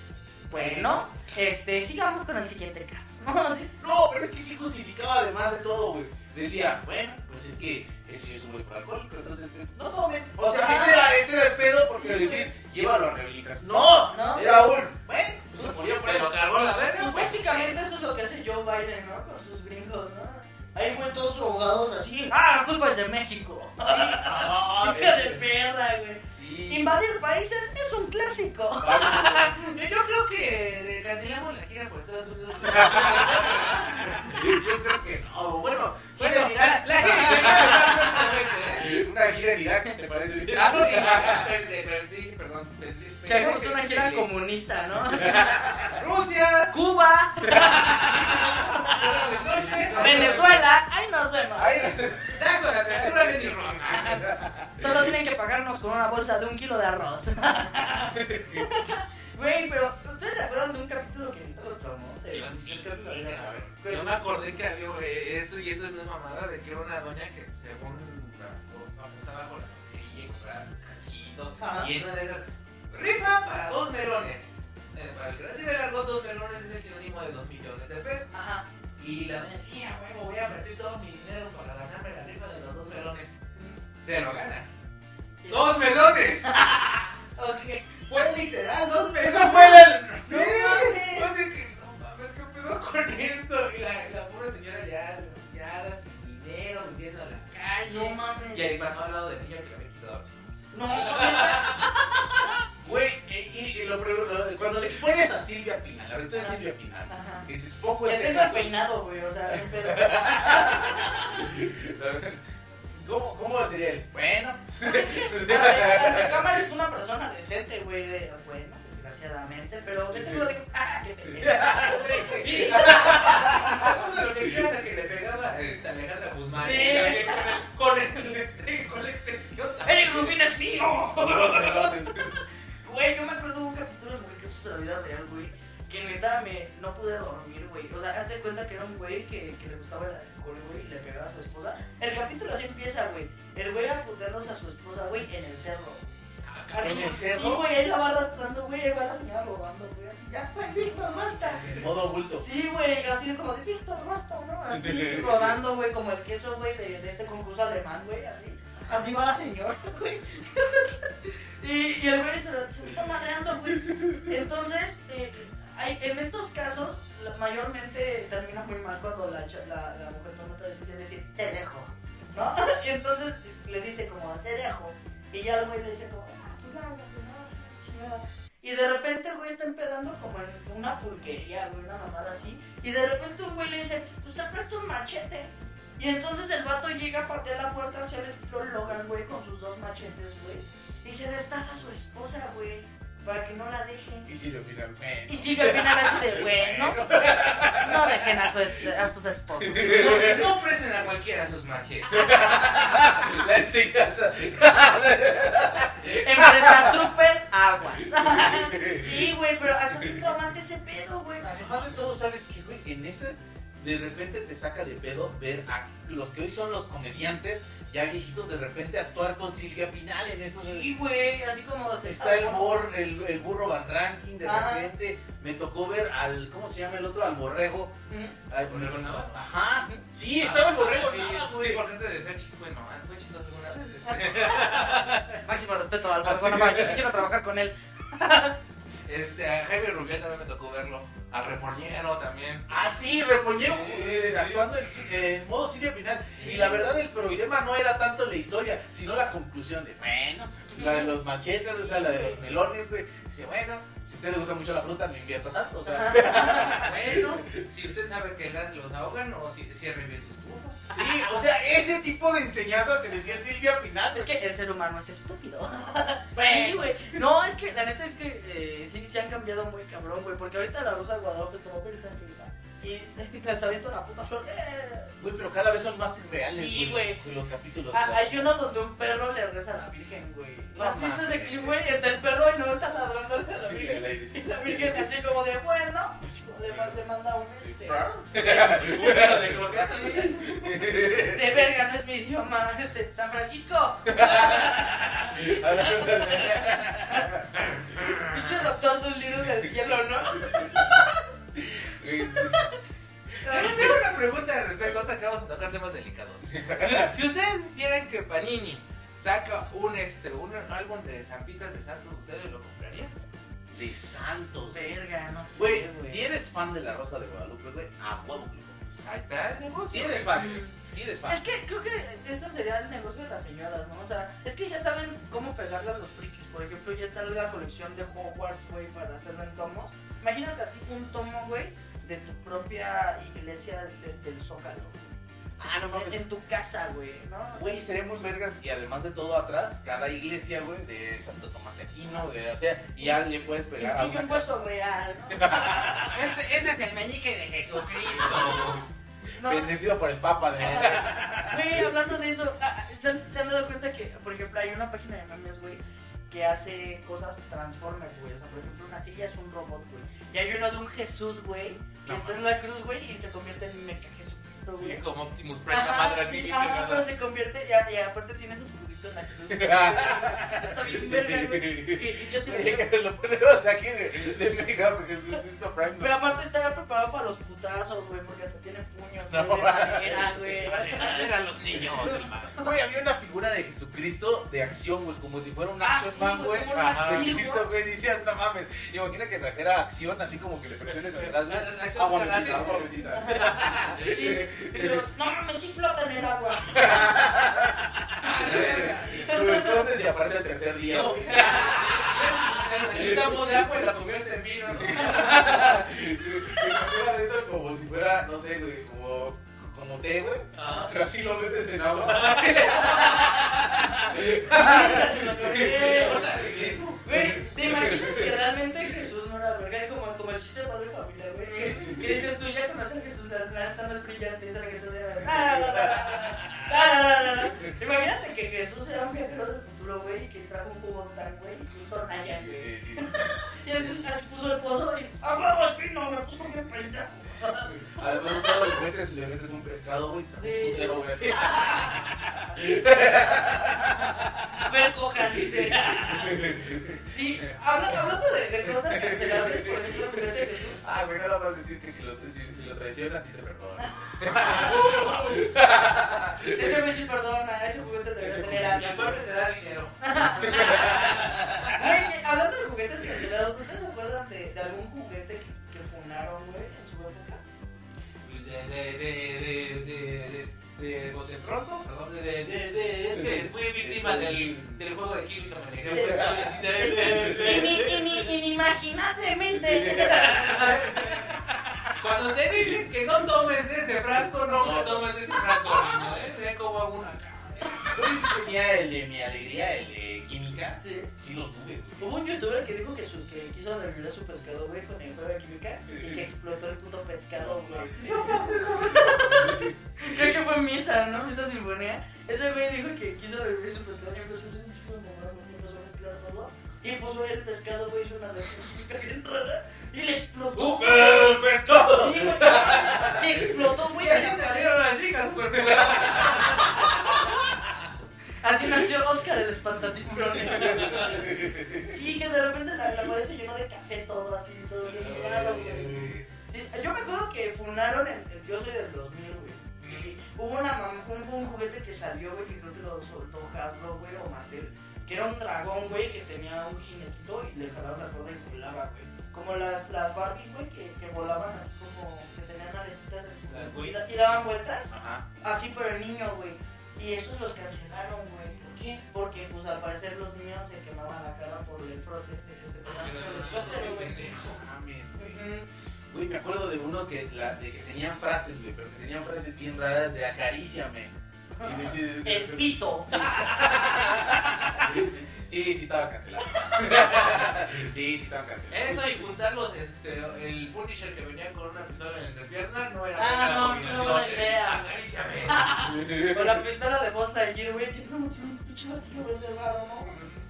bueno, este, sigamos con el siguiente caso, ¿no? <laughs> No, pero es que sí justificaba además de todo, güey. Decía, bueno, pues es que ese es un güey por alcohólico, entonces pues, no tomen. O sea, ese era, ese era el pedo porque decir, llévalo a rehabilitación. No, No. era un, bueno, pues se moría por Se eso. cargó la verga. Pues pues. prácticamente eso es lo que hace Joe Biden, ¿no? Con sus gringos, ¿no? Ahí güey, todos drogados así, ah, la culpa es de México. <laughs> Ah, Hija de perra, güey. Sí. Invadir países es un clásico. Yo, yo creo que cancelamos la gira por Estados <laughs> Unidos. Yo creo que no. Bueno, Bueno, en Irak. la, la gira ¿eh? <laughs> Una gira en Irak, ¿te parece bien? Ah, no, dije, <laughs> perdón. per- per- Que hagamos una gira comunista, ¿no? <laughs> Rusia, Cuba, Venezuela, ahí nos vemos. Ay, Da con la apertura de mi Roma. Solo tienen que pagarnos con una bolsa de un kilo de arroz. Güey, pero ¿ustedes se acuerdan de un capítulo que los traumó? De de Yo me acordé que había eh, eso y eso no es mamada de que era una doña que según apostaba con la lotería y compraba sus cachitos y en una de esas rifa para dos melones. Eh, para el que no tiene largo, dos melones es el sinónimo de dos millones de pesos. Ajá. Y la doña decía, huevo, voy a invertir todo mi dinero para ganarme la rifa de los dos melones. Se lo gana. ¡Dos melones! <laughs> Ok. Fue literal, dos melones. Eso fue el. Sí, No mames. Y además no ha hablado del niño que le había quitado. No. <laughs> Güey, y, y- y lo, lo- cuando le expones a Silvia Pinal, ahorita es. Silvia Pinal, Ajá. y te expongo este tengo peinado, güey, o sea, no pedo. <laughs> ¿Cómo, ¿Cómo sería el? Bueno. Pues es que ante, ante cámara es una persona decente, güey. De, bueno, desgraciadamente, pero de seguro dijo, ah, qué pendejo. Lo que quieras a que le pegaba este, Alejandra Guzmán. Sí. ¿eh? Con, el, con, el, este- con la extensión. ¡Eric Rubin es mío! Güey, yo me acuerdo de un capítulo, güey, que eso se la vida real, güey. Que neta me no pude dormir, güey. O sea, hazte cuenta que era un güey que, que le gustaba el alcohol, güey, y le pegaba a su esposa. El capítulo así empieza, güey. El güey aputeándose a su esposa, güey, en el cerro. Así, ¿En el Sí, güey, ahí la va arrastrando, güey, va la señora rodando, güey, así, ya, güey, Víctor, basta. En modo bulto. Sí, güey, así de como de Víctor, basta, ¿no? Así <laughs> rodando, güey, como el queso, güey, de, de este concurso alemán, güey, así. Así va la señora, <laughs> güey. Y, y el güey se, lo está madreando, güey. Entonces, eh, hay, en estos casos, mayormente termina muy mal cuando la, la, la mujer toma esta decisión de decir, te dejo, ¿no? Y <laughs> entonces le dice como, te dejo. Y ya el güey le dice como, Y de repente el güey está empedando como en una pulquería, güey, una mamada así. Y de repente un güey le dice, pues te presto un machete. Y entonces el vato llega, patea la puerta hacia el estilo Logan, güey, con sus dos machetes, güey. Y se destaza a su esposa, güey, para que no la dejen. Y Silvio finalmente. Y Silvia Pinal así de, güey, <laughs> ¿no? Dejen a, su es- a sus esposos. No, <laughs> no presten a cualquiera sus machetes. <laughs> La enseñanza. Empresa Trooper, aguas. Sí, güey, pero hasta un traumante ese pedo, güey. Además de todo, ¿sabes qué, güey? En esas, de repente te saca de pedo ver a los que hoy son los comediantes, ya viejitos, de repente actuar con Silvia Pinal en esos. Sí, güey, así como se Está el, bor, el, el burro Van Ranking, de Ajá. repente me tocó ver al, ¿cómo se llama el otro? Al borrego. Al ¿Borrego? Ajá, sí, estaba el borrego Sí, güey. porque antes de ser chistoso, bueno, fue chistoso alguna vez. este, <laughs> Máximo respeto al Borgo Nava, yo sí quiero trabajar con él. Este, a Jaime Rubiel también me tocó verlo. A Reporñero también. Ah, sí, Repoñero Sí, eh, actuando en, en modo Pinal. Sí. Y la verdad, el problema no era tanto la historia, sino la conclusión de, bueno, la de los machetes, o sea, la de los melones, güey. Dice, bueno, si a usted le gusta mucho la fruta, no invierta tanto, o sea. <laughs> Bueno, si usted sabe que las los ahogan o si cierre bien su estufa. Sí, o sea, ese tipo de enseñanzas te decía Silvia Pinal. Es que el ser humano es estúpido. <laughs> Bueno. Sí, güey. No, es que la neta es que eh, sí se han cambiado muy cabrón, güey. Porque ahorita la Rosa de Guadalupe tomó virgencita. Y te <laughs> se avienta una puta flor. Eh. Güey, pero cada vez son más reales, Sí, güey. Los capítulos. Ah, güey. hay uno donde un perro le reza a la virgen, güey. No ¿Has visto ese clip, güey? Está el perro y no está ladrando a la virgen. Y la virgen así como de, bueno, le, ma- le manda un este... <laughs> de. <laughs> De verga, no es mi idioma. Este, San Francisco. Pinche doctor Dolittle del cielo, ¿no? Pero tengo una pregunta de respecto, ahorita que vamos a tocar temas delicados. Si, si ustedes vieran que Panini saca un, este, un álbum de estampitas de santos, ¿ustedes lo comprarían? De Santos. Verga, no sé, Güey, güey. si eres fan de la Rosa de Guadalupe, güey, a huevo que lo compres. Ahí está el negocio. Si eres fan, si eres fan. Es que creo que eso sería el negocio de las señoras, ¿no? O sea, es que ya saben cómo pegarle a los frikis. Por ejemplo, ya está la colección de Hogwarts, güey, para hacerlo en tomos. Imagínate así un tomo, güey, de tu propia iglesia de- del Zócalo. Ah, no En, mames. en tu casa, güey, ¿no? O sea, Güey, estaríamos vergas y además de todo atrás, cada iglesia, güey, de Santo Tomás de Aquino, de, o sea, y ya le puedes pegar a un hueso real, ¿no? <laughs> Este, este es el meñique de Jesucristo. <laughs> No, Bendecido por el Papa de Güey, hablando de eso, ah, ¿se han, se han dado cuenta que, por ejemplo, hay una página de memes, güey, que hace cosas Transformers, güey? O sea, por ejemplo, una silla es un robot, güey. Y hay uno de un Jesús, güey, que No está en la cruz, güey, y se convierte en Mecha Jesucristo, Sí, güey. como Optimus Prime, la madre así, sí, ajá, pero se convierte, y, y aparte tiene su escudito en la <laughs> cruz. güey. Está bien verga, güey. Y, y yo sí lo ponemos aquí de, de Mega, porque es Cristo Prime. Pero aparte estaría preparado para los putazos, güey, porque hasta tiene puños, güey, No. de madera, güey. <laughs> Eran los niños, hermano. Güey, había una figura de Jesucristo de acción, güey, como si fuera un Ah, action sí, man, güey, güey. como un Ajá, Max de Steel, Cristo, güey. decías, no mames. Imagina que trajera acción, así como que le presiones atrás, güey. Agua bendita, agua bendita. Sí, <laughs> y no mames, sí flota en el agua. <laughs> Lo escondes y aparece el tercer día. No, <laughs> necesitamos de agua y la convierte en vino. <laughs> Estuviera adentro como si fuera, no sé, güey, como, como té, güey. Ah. Pero así lo metes en agua. <laughs> Güey, ¿te imaginas que realmente chistes de padre de familia, güey. Que dices tú, ya conoces a Jesús, la planeta no es brillante, es la que se de. Imagínate que Jesús era un viajero del futuro, güey, y que trajo un jugo tan, güey, y un tornalla, güey. <laughs> Y así, así puso el pozo y. ¡A huevo, espino! Me puso bien pendejo. Además, un carro le metes, le metes un pescado, güey. Sí. Putero, güey, así. A ver, cojan, dice. Sí, habla- hablando de, de cosas cancelables, por ejemplo, el juguete de Jesús. Ah, güey, no vas a decir que si lo, si, si lo traicionas, sí te perdonas. <laughs> Ese güey sí perdona, ese juguete debería tener Y asco. aparte te da dinero. Güey, que- hablando de juguetes cancelados, ¿ustedes se acuerdan de, de algún juguete que, que funaron, güey, en su época? Pues de, de, de, de, de, de, de, bote pronto, perdón, de, de, de, de, de, fui víctima del, del juego de química, me alegré, pues, ¿sabes? De, de, de, de. Inimaginablemente. Cuando te dicen que no tomes de ese frasco, no me tomes de ese frasco, ¿eh? Ve cómo hago una. Yo tenía el de mi alegría, el de química. Sí. Sí lo tuve. Hubo un youtuber que dijo que, su, que quiso revivir su pescado, güey, con el juego de química y que explotó el puto pescado, güey. Creo que fue Misa, ¿no? Misa Sinfonía. Ese güey dijo que quiso revivir su pescado y empezó a hacer un chingo de mamadas así, empezó a mezclar todo. Y puso el pescado, güey, hizo una reacción química bien rara y le explotó. ¡El pescado! Sí, güey. Y explotó, güey. Y así nacieron las chicas, pues. Así nació Oscar el espantatiburón. <laughs> Sí, que de repente la, la pared se llenó de café todo así, todo bien raro, güey. Sí, yo me acuerdo que funaron en, en- yo soy del 2000, güey. Hubo una un, un juguete que salió, güey, que creo que lo soltó Hasbro, güey, o Mattel, que era un dragón, güey, que tenía un jinetito y le jalaba la cuerda y volaba, güey. Como las, las Barbies, güey, que, que volaban así como que tenían aletitas en su y daban vueltas. Ajá. Así, pero el niño, güey. Y esos los cancelaron, güey. ¿Por qué? Porque, pues, al parecer los niños se quemaban la cara por el frote este que se pegaban con el helicóptero, güey. No mames, güey. Ujú. Güey, me acuerdo de unos que, la- de que tenían frases, güey, pero que tenían frases bien raras de acaríciame. Y <laughs> El pito. <laughs> Sí, sí estaba cancelado. <laughs> sí, sí estaba cancelado. Eso y juntarlos, este, el Punisher que venía con una pistola en la entrepierna no era Ah, no, no buena idea. Acaríciame. Con la pistola de Buzz Lightyear, güey. Que no, tiene un pinche latillo verde raro,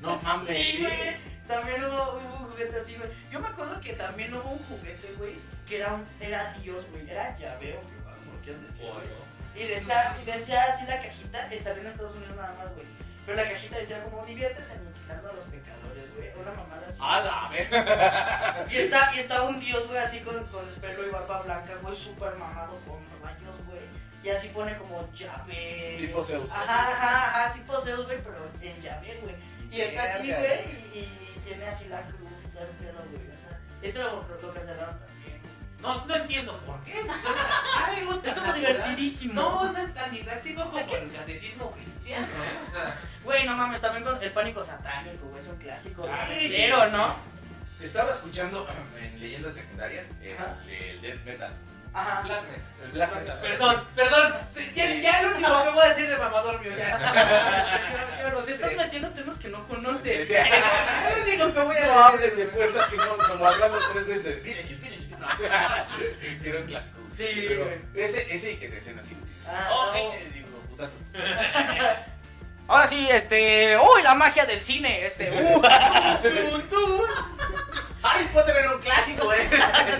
¿no? No mames. Sí, güey. También hubo, hubo un juguete así, güey. Yo me acuerdo que también hubo un juguete, güey, que era un, era Dios, güey. Era llaveo, Jehová, como quieran decir, güey. Y decía, y decía así la cajita, eh, salió en Estados Unidos nada más, güey. Pero la cajita decía como, diviértete aniquilando a los pecadores, güey. Una mamada así. A la verga. Y está, y está un dios, güey, así con, con el pelo y barba blanca, güey, súper mamado con rayos, güey. Y así pone como llave. Tipo Zeus. Ajá, ajá, ajá, tipo Zeus, güey, pero en llave, güey. Y está así, güey, y, y tiene así la cruz y todo el pedo, güey. O sea, eso lo, lo cancelaron también. No, no entiendo por qué. <laughs> Suena algo tan Estuvo divertidísimo. No, no es tan didáctico como Es que- el catecismo cristiano. ¿eh? O sea, <laughs> Güey, no mames, también con el pánico satánico, güey, es un clásico. Ah. Pero, ¿no? Estaba escuchando <clears throat> en leyendas legendarias el, el death metal. Ajá. Black Metal. Black metal. Perdón, perdón. Sí, Ya, ya lo último que voy a decir de mamador mío, ya. <laughs> Yo, yo no Te sé. estás metiendo temas que no conoces. <laughs> Es lo único que voy No a hables decir. de fuerzas que no, como hablando tres veces. No. <laughs> Era un clásico. Sí, Pero ese, ese y que te decían así. Ah, Oh, no. ese, digo, putazo. Ahora sí, este. ¡Uy, la magia del cine! Este. ¡Uh! Tun, tun. Harry Potter era un clásico, eh.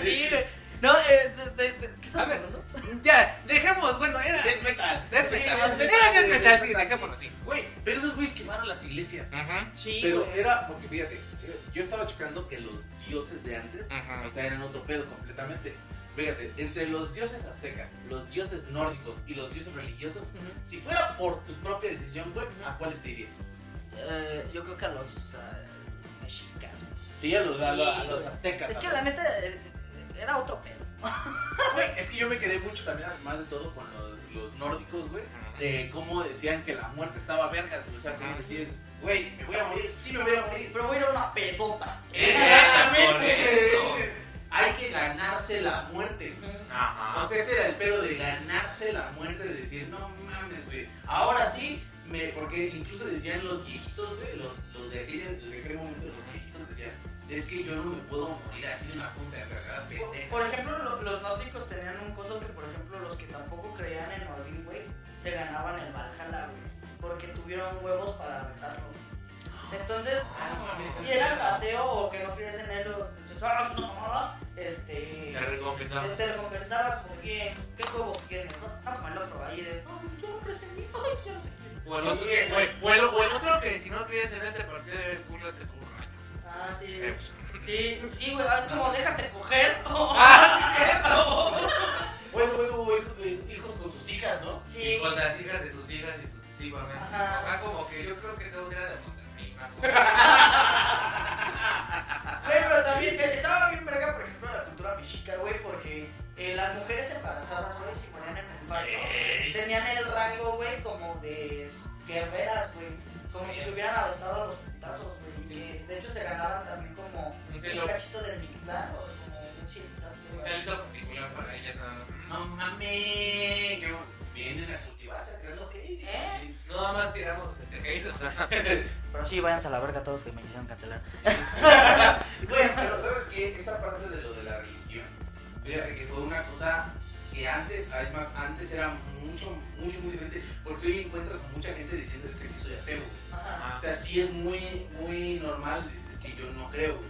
sí, güey. No, eh, de, de, de- ¿qué estamos A ver. hablando? Ya, dejemos, bueno, era. Death metal. Death Sí, metal. Era death metal, sí, dejémoslo así. Güey, pero esos güeyes quemaron las iglesias. Sí, Pero güey. era, porque fíjate, yo estaba checando que los dioses de antes, Ajá. o sea, eran otro pedo completamente. Fíjate, entre los dioses aztecas, los dioses nórdicos y los dioses religiosos, si fuera por tu propia decisión, güey, ¿a cuáles te irías? Eh, yo creo que a los ah, mexicas. güey. Sí, a los, a, Sí, a los güey. aztecas. Es que a la los- neta eh, era otro pedo. <laughs> Güey, es que yo me quedé mucho también, más de todo, con los, los nórdicos, güey, de cómo decían que la muerte estaba vergas, güey. O sea, cómo Ajá. decían, güey, me voy a morir, sí me voy a morir. Pero voy a ir a una pedota. Exactamente. Hay que ganarse la muerte, güey. Ajá. O sea, ese era el pedo de ganarse la muerte, de decir, no mames, güey. Ahora sí, me, porque incluso decían los viejitos, güey, los, los de aquel, de aquel momento, es que yo no me puedo morir así de una punta de enfermedad Por, pendeja. por ejemplo, lo- los nórdicos tenían un coso que, por ejemplo, los que tampoco creían en Odín, güey, se ganaban el Valhalla, güey. Porque tuvieron huevos para retarlo. Entonces, Ah, no si eras ateo o que no creías en él o dices, ah, no, este. Te recompensaba. Te, recompensaba como bien, ¿qué huevos tienes? No, no como el otro ahí de, no, yo no crees en mí, <laughs> ay, yo no te quiero. O el otro, o el- o el- o el otro que si no crees en él te partió el culo este. Ah, sí. Sí, pues. Sí, sí, güey, es como déjate coger. <laughs> Pues güey hubo hijo- eh, hijos con sus hijas, ¿no? Y Sí. con las hijas de sus hijas y sucesivamente. Ajá. O sea, como que yo creo que esa otra era de Monterrey. <laughs> Güey, pero también eh, estaba bien verga, por ejemplo, la cultura mexica, güey, porque eh, las mujeres embarazadas, güey, si morían en el parto, tenían el rango, güey, como de guerreras, güey. Como si se hubieran aventado a los Un cachito del Mictlán o como un cielitazo, Un salto particular para nada más. No mames, que vienen a cultivarse, a creer lo que ¿Eh? Sí. Nada más tiramos este caído. <laughs> Pero sí, váyanse a la verga todos que me quisieron cancelar. <laughs> Güey, pero <laughs> ¿sabes qué? Esa parte de lo de la religión, fíjate que fue una cosa que antes, es más, antes era mucho, mucho, muy diferente, porque hoy encuentras a mucha gente diciendo es que sí soy ateo. Ajá. O sea, sí es muy, muy normal, es que yo no creo.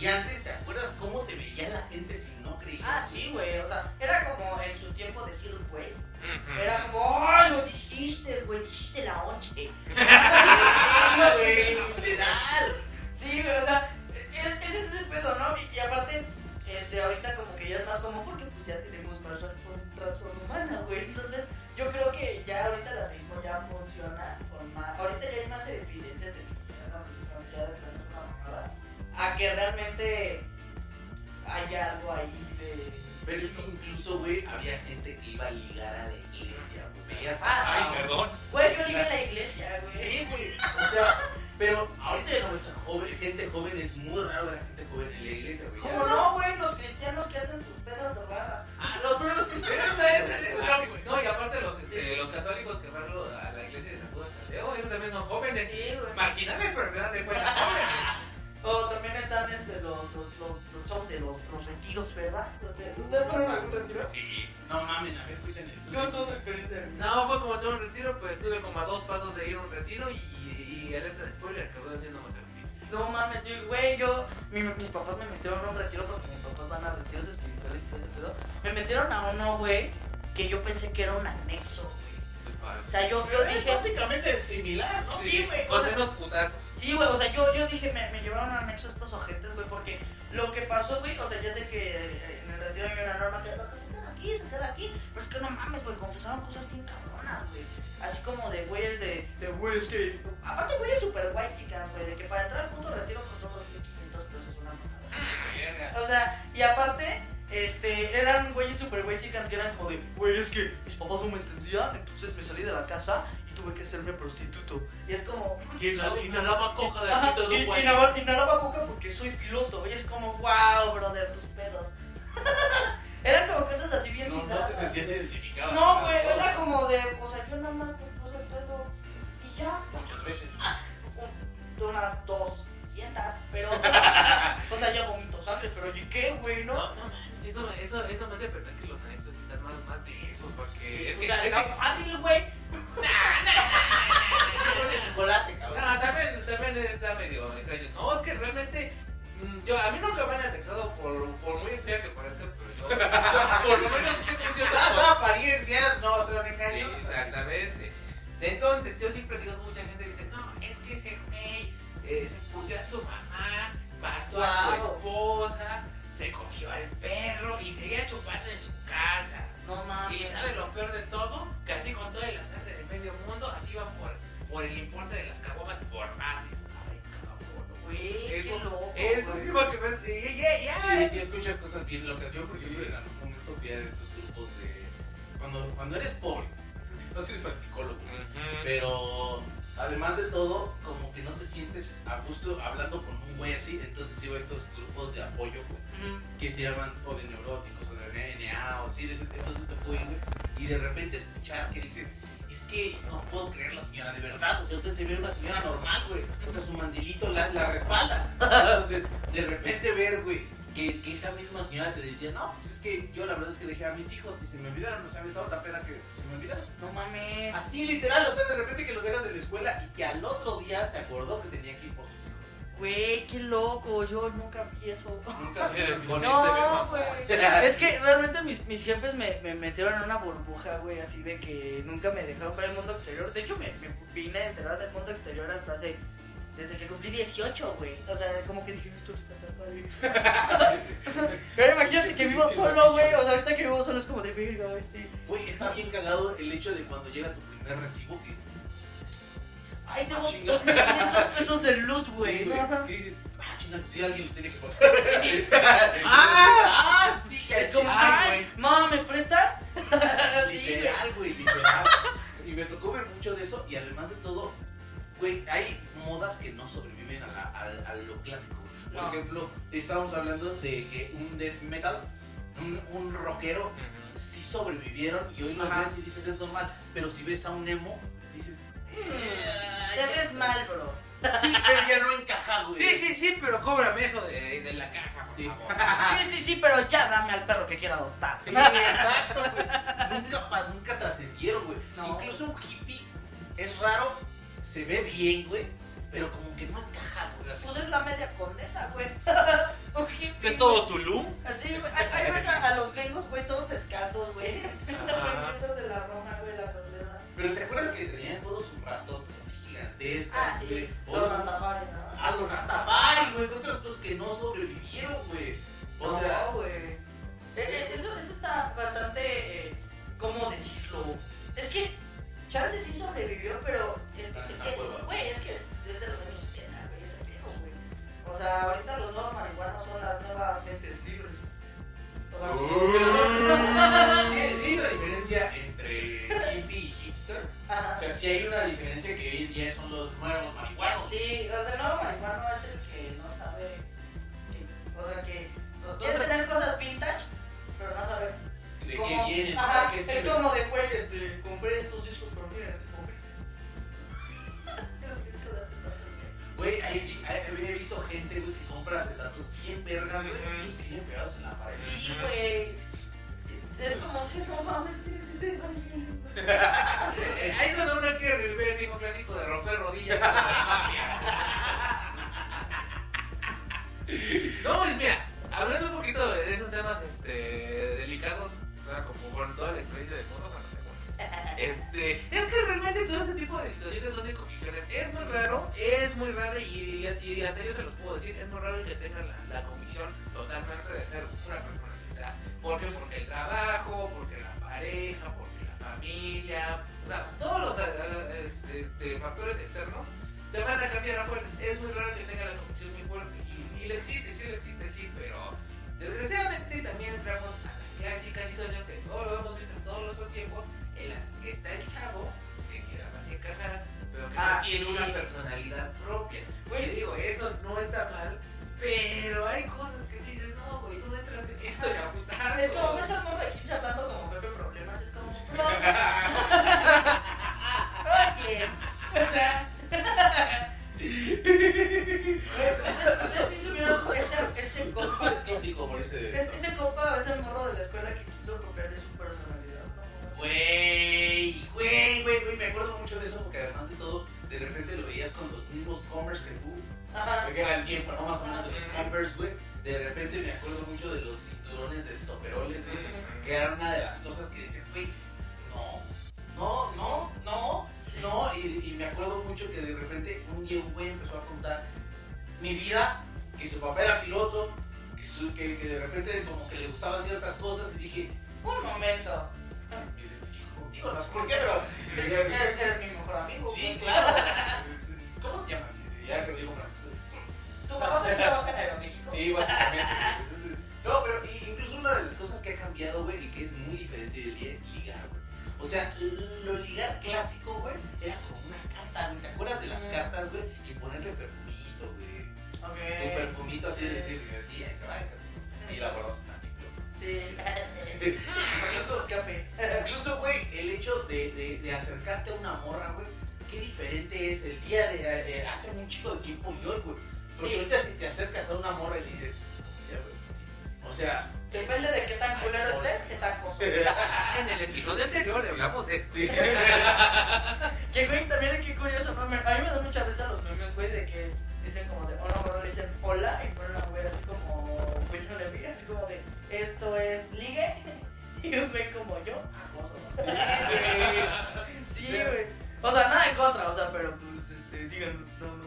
Y antes, ¿te acuerdas cómo te veía la gente si no creías? Ah, sí, güey, o sea, era como en su tiempo decir, güey. Era como, ¡ay, lo dijiste, güey! Dijiste la once. Sí, <laughs> güey, literal. Sí, güey, o sea, es, ese es el pedo, ¿no? Y, y aparte, este, ahorita como que ya es más como porque pues ya tenemos más razón, razón humana, güey. Entonces, yo creo que ya ahorita el ateísmo ya funciona con más. Ahorita ya hay más evidencias de que A que realmente haya algo ahí de. Pero es que incluso, güey, había gente que iba a ligar a la iglesia, güey. Veías Ah, a sí. Ay, perdón. Güey, yo viví en la iglesia, güey. Sí, güey. O sea, pero ahorita no ves a joven, gente joven, es muy raro ver a gente joven en la iglesia, güey. ¿Cómo no, güey? Los cristianos que hacen sus pedas raras. Ah, no, pero los cristianos. es, es, es la- no, y aparte los, este, los católicos que van a la iglesia de San Judas Tadeo, ellos también son jóvenes. Sí, güey. Marginales, pero que dan de cuenta jóvenes. O también están este, los, los, los, los shows de los, los retiros, ¿verdad? Este, ¿Ustedes fueron a algún retiro? Sí. No mames, a ver, cuéntame eso. ¿Cómo estuvo tu experiencia? No, fue como todo un retiro, pues estuve como a dos pasos de ir a un retiro y, y alerta de spoiler, acabó haciendo más el No mames, yo, güey, yo, mi- mis papás me metieron a un retiro porque mis papás van a retiros espirituales y todo ese pedo. Me metieron a uno, güey, que yo pensé que era un anexo. O sea, yo, yo Es dije, básicamente similar, ¿no? Sí, güey, o Con sea- menos putazos. Sí, güey, o sea, yo, yo dije, me, me llevaron a un anexo estos ojetes, güey, porque lo que pasó, güey, o sea, ya sé que eh, en el retiro hay una norma que se queda aquí, se queda aquí, pero es que no mames, güey, confesaron cosas bien cabronas, güey. Así como de güeyes de, de güey, es que. Aparte, güeyes super white chicas, güey, de que para entrar al puto retiro costó 2.500 pesos una mamada. así. O sea, y aparte, este, eran güeyes super güey chicas que eran como de, güey, es que mis papás no me entendían, entonces me salí de la casa y tuve que hacerme prostituto. Y es como. ¿Quién sabe? Inhalaba pito de y, un güey. inhalaba, coca porque soy piloto. Y es como, wow, brother, tus pedos. <laughs> Eran como cosas así bien No, no bizarras. te sentías identificado. No, güey, era como de, o sea, yo nada más me puse el pedo y ya. Muchas veces. Un- unas dos cientas, pero. <laughs> o sea, ya vomito sangre, pero ¿y qué, güey? No, No. no eso, eso, eso me hace pensar que los anexos están más, más densos, porque es que... Es que- fácil, güey. chocolate, cabrón. No, también, también está medio extraño. No, es que realmente. mm, Yo, a mí nunca me han anexado por, por muy extraño que parezca, pero yo, por lo menos tengo cierto Las apariencias no son Sí, engañosas. Exactamente. Entonces, yo sí platico con mucha gente que dice: No, es que ese güey eh, se puteó a su mamá, mató a su esposa, se cogió al perro y seguía chupando en su casa. No mames. Y ¿sabes lo peor de todo? Que así con toda la sangre del medio mundo, así iban por, por el importe de las caguamas por más. Y, Ay, cabrón, Güey, Eso, qué loco. eso sí va que me... Ya, ya, ya. Sí, sí, escuchas cosas bien locas. Yo, por ejemplo, en algún momento fui a estos grupos de. Cuando, cuando eres pobre, no tienes para el psicólogo, pero además de todo, como que no te sientes a gusto hablando con un güey así. Entonces iba a estos grupos de apoyo, que se llaman o de neuróticos o de NA o así, de ese ir, güey, y de repente escuchar que dices, es que no puedo creerlo, señora, de verdad. O sea, usted se ve una señora normal, güey. O sea, su mandilito la, la respalda. <laughs> Entonces, de repente ver, güey, que, que esa misma señora te decía, no, pues es que yo la verdad es que dejé a mis hijos y se me olvidaron. O sea, me estaba tan pena que se me olvidaron. No mames. Así literal, o sea, de repente que los dejas de la escuela y que al otro día se acordó que tenía que ir por sus hijos. Güey, qué loco. Yo nunca vi eso. Nunca se <laughs> Con no, güey. <laughs> Es que realmente mis, mis jefes me, me metieron en una burbuja, güey, así de que nunca me dejaron ver el mundo exterior. De hecho, me, me vine a enterar del mundo exterior hasta hace. Desde que cumplí 18, güey. O sea, como que dije, esto está padre. <laughs> Pero imagínate que vivo solo, güey. O sea, ahorita que vivo solo es como de verga, este. Güey, está bien cagado el hecho de cuando llega tu primer recibo que dices, Ay, tengo Ah, chinga. 2.500 pesos de luz, güey. Sí. ¿Qué dices? Ah, chingada, si alguien lo tiene que pagar. <laughs> <laughs> ah, ah, sí, que Es como, ay, mamá, ¿me prestas? Sí, Literal, güey, literal. Y me tocó ver mucho de eso y además de todo, güey, hay modas que no sobreviven a, la- al- a lo clásico. Por No. ejemplo, estábamos hablando de que un death metal, un, un rockero, Ujú. sí sobrevivieron y hoy los Ajá. ves y dices es normal, pero si ves a un emo, dices, Mm, Te ves mal, bro. sí, pero ya no encaja, güey. Sí, sí, sí, pero cóbrame eso de, de la caja, por Sí. favor. <laughs> Sí, sí, sí, pero ya dame al perro que quiero adoptar. Sí, exacto, güey. <laughs> Nunca, nunca trascendieron, güey. No. Incluso un hippie es raro, se ve bien, güey, pero como que no encaja, güey. así. Pues es la media condesa, güey. <laughs> ¿Es todo Tulum? güey. Así, güey. Ahí ves a, a los gringos, güey, todos descalzos, güey. <laughs> Los Ajá. brinquitos de la Roma, güey, la condesa. Pero te acuerdas que tenían todos sus rastotes así gigantescas, Ah, güey. sí. O- Los Rastafari, ¿no? A los Rastafari, güey, otras cosas que no sobrevivieron, güey. O sea, No, güey. Eh, eh, Eso, eso está bastante. eh, ¿Cómo decirlo? Es que Chance sí sobrevivió, pero es, es la que, güey, es que es desde los años 70, güey, ese pedo, güey. O sea, ahorita los nuevos marihuanos son las nuevas mentes libres. O sea, <laughs> sí, sí hay una diferencia entre hippie y hipster. Ajá. O sea, sí hay una diferencia que hoy en día son los nuevos marihuanos. Sí, o sea, el nuevo marihuano es el que no sabe. que- o sea, que quiere tener cosas vintage, pero no sabe. ¿De cómo- qué vienen? Ajá, ¿Para qué es sirven? como de, güey, este, compré estos discos, pero miren, como <laughs> que El disco de acetato, güey. He visto gente, güey, que compra acetatos bien vergas, güey, y los tienen pegados en la pared. Sí, güey. Y, a serio se los puedo decir, es muy raro que tengan la, la comisión totalmente de ser una persona así. O sea, ¿por qué? Porque el trabajo, porque la pareja, porque la familia, o sea, todos los eh, este, este, factores externos te van a cambiar a fuerzas. Es muy raro que tenga la convicción muy fuerte. Y, y lo existe, sí lo existe, sí, pero desgraciadamente también entramos a la clásica situación que todos lo hemos visto en todos nuestros tiempos, en las que está el chavo que quiere más encajar, pero que Ah, no tiene sí. una personalidad propia. No sé por qué, Incluso, escape. Incluso, güey, el hecho de, de, de acercarte a una morra, güey, qué diferente es el día de, de hace un chico de tiempo y hoy, güey. Porque Sí. ahorita si te acercas a una morra y le dices, o sea, Depende de qué tan culero estés, es <laughs> acoso. En el episodio anterior hablamos de esto. sí. <laughs> Que güey, también qué curioso, ¿no? A mí me da mucha risa los memes, güey, de que dicen como de, hola, bueno, le dicen hola, y ponen una güey así como, güey, no le así como de, esto es ligue, <laughs> y un güey como yo, acoso. Sí, güey. O sea, nada en contra, o sea, pero pues, este, díganos, no, no.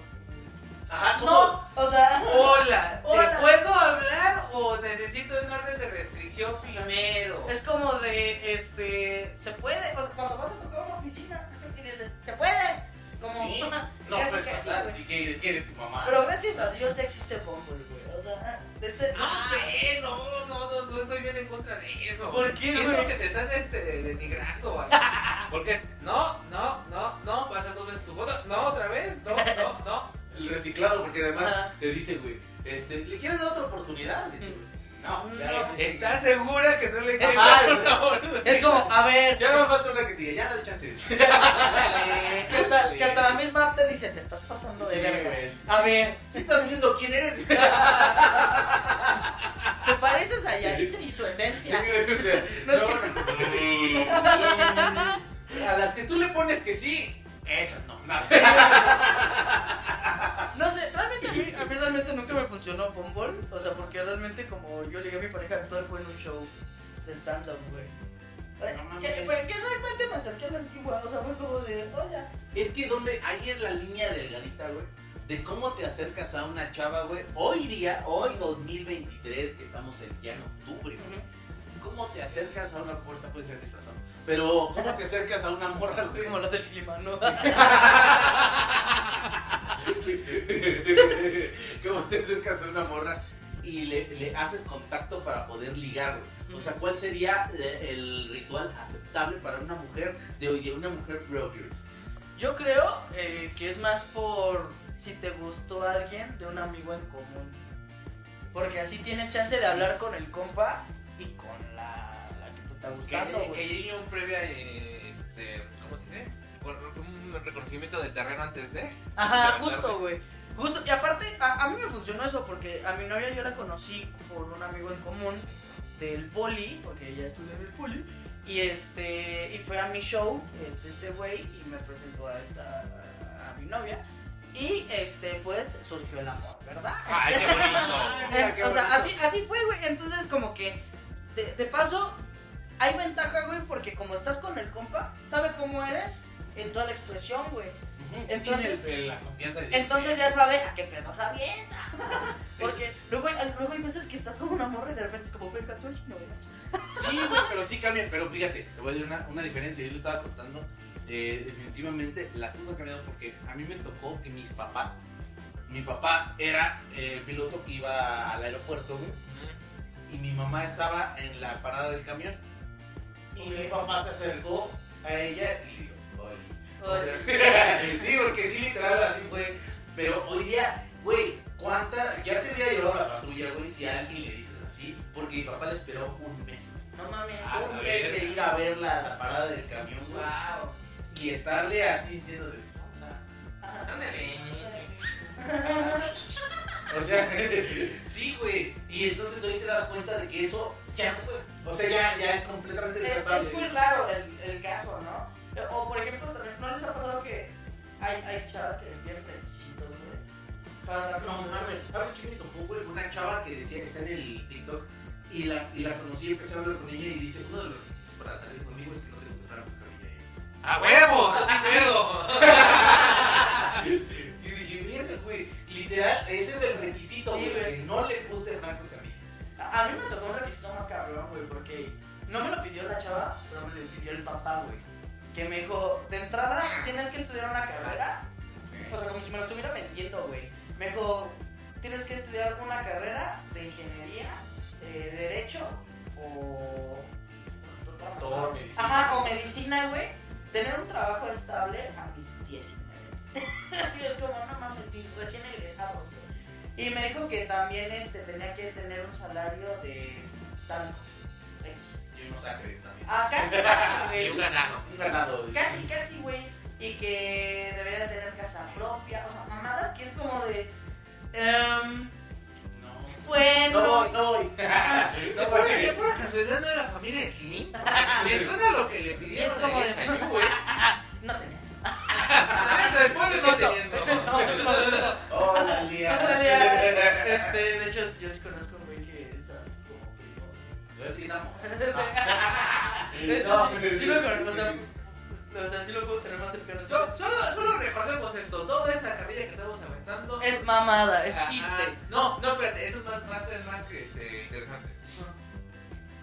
Ajá, como... No, o sea, Hola, ¿te <laughs> Hola. puedo hablar o necesito un orden de restricción primero? es como de, este, se puede, o sea, cuando vas a tocar una oficina y dices, se puede, como, Sí, <laughs> no casi, puedes casi, pasar, si que que eres tu mamá. Pero gracias a Dios ya existe Bumble, güey. Sea, desde. No sé, no, no, no, no estoy bien en contra de eso. ¿Por qué, Siento güey? que te están este, denigrando, güey. <laughs> Porque es, no, no, no, no, vas a subir tu foto, no, otra vez, no, no, no. El reciclado, porque además te dice, güey, este, ¿le quieres dar otra oportunidad? Le digo, No, No. ¿Estás segura que no le quieres dar una? Es como, a ver. Ya no me falta una que diga, ya dale chance. <laughs> que, hasta, que hasta la misma app te dice, te estás pasando de Sí, verga. güey. A ver, Si estás viendo quién eres. <laughs> ¿te pareces a Yaritza y su esencia? <laughs> O sea, No es no, no. A las que tú le pones que sí, esas no. no. <laughs> No sé, realmente a mí, a mí realmente nunca me funcionó Bumble. O sea, porque realmente como yo ligué a mi pareja actual fue en un show de stand-up, güey. Eh, No que, mames. pues, que realmente me acerqué a la antigua, o sea, fue como de, hola. Es que donde ahí es la línea delgadita, güey. De cómo te acercas a una chava, güey. Hoy día, hoy 2023, que estamos en ya en octubre, güey. ¿Cómo te acercas a una puerta? Puede ser disfrazado. Pero, ¿cómo te acercas a una morra, güey? Como la del clima, ¿no? <laughs> ¿Cómo te acercas a una morra y le, le haces contacto para poder ligar? güey? O sea, ¿cuál sería eh, el ritual aceptable para una mujer de oye, una mujer brokers? Yo creo eh, que es más por si te gustó alguien de un amigo en común. Porque así tienes chance de hablar con el compa y con la, está Que, gustando, que llegue un previo, eh, este, ¿cómo se dice? Un reconocimiento del terreno antes de. Ajá, justo, güey. Justo, y aparte, a, a mí me funcionó eso porque a mi novia yo la conocí por un amigo en común del poli, porque ella estudia en el poli, y este, y fue a mi show, este, este güey, y me presentó a esta, a, a mi novia, y este, pues, surgió el amor, ¿verdad? Ay, qué bonito. <laughs> O sea, así, así fue, güey, entonces como que, de, de paso, hay ventaja, güey, porque como estás con el compa, sabe cómo eres en toda la expresión, güey. Entonces- Tienes, eh, la confianza de Entonces ya sabe a qué pedo se avienta. <laughs> Porque luego, hay- luego hay veces que estás con una morra y de repente es como, venga, tú eres no eres. Sí, güey, pero sí cambian. Pero fíjate, te voy a decir una, una diferencia. Yo lo estaba contando. eh, definitivamente las cosas han cambiado porque a mí me tocó que mis papás. Mi papá era eh, el piloto que iba al aeropuerto, güey. Y mi mamá estaba en la parada del camión. Y mi papá se acercó a ella y le dijo, <laughs> sí, porque sí, literal, así fue. Pero hoy día, güey, ¿cuánta? Ya te hubiera llevado la patrulla, güey, si a alguien le dices así. Porque mi papá le esperó un mes. No mames. A la un mes de ir a ver la, la parada del camión, güey. Wow. Y estarle así diciendo de, "Pues, vamos a-". Ándale. <laughs> O sea, <laughs> sí, güey. Y entonces hoy te das cuenta de que eso ya fue. O sea, ya, ya es completamente Es, descartable. es muy raro el, el caso, ¿no? O por ejemplo, también, ¿no les ha pasado que hay, hay chavas que les piden requisitos, güey? Para No mames, ¿sabes qué me tocó, güey? Una chava que decía que está en el TikTok y la, y la conocí y empecé a hablar con ella y dice, uno de los requisitos para salir conmigo es que no te guste Franco Camilla. ¡A huevo! ¡Sin miedo! <laughs> Mierda, güey, literal, ese es el requisito, Sí, güey, que no le guste Franco Camilla. A, a mí me tocó un requisito más cabrón, güey, porque no me lo pidió la chava, pero me lo pidió el papá, güey. Que me dijo, de entrada tienes que estudiar una carrera. O sea, como si me lo estuviera vendiendo, güey. Me dijo, tienes que estudiar una carrera de ingeniería, de derecho o... Doctor, medicina. Ajá, o medicina, güey. Tener un trabajo estable a mis 19. <laughs> y es como, no mames, recién egresados, güey. Y me dijo que también este, tenía que tener un salario de tanto. X. Y unos acres también. Ah, casi, casi, <laughs> Y güey. un ganado. Un ganado. Casi, casi, güey. Y que deberían tener casa propia. O sea, mamadas que es como de. em, No. bueno. No voy, no voy. <laughs> No, porque ya por casualidad no era la familia de Slim. Me suena lo que le Y es pidieron como de. esa no tenía <laughs> Después de Exacto, no tenías, exacto, ¿no? exacto. Hola, <laughs> Lía. Este, de hecho, yo sí conozco un güey que es ah, como primo. Lo gritamos. De hecho, sí, lo conozco. O sea, o sea, sí lo puedo tener más cercano. So- Solo, solo recordemos esto, toda esta carrilla que estamos aventando Es mamada, es chiste. No, no, espérate, eso es más, más, es más que, este, interesante.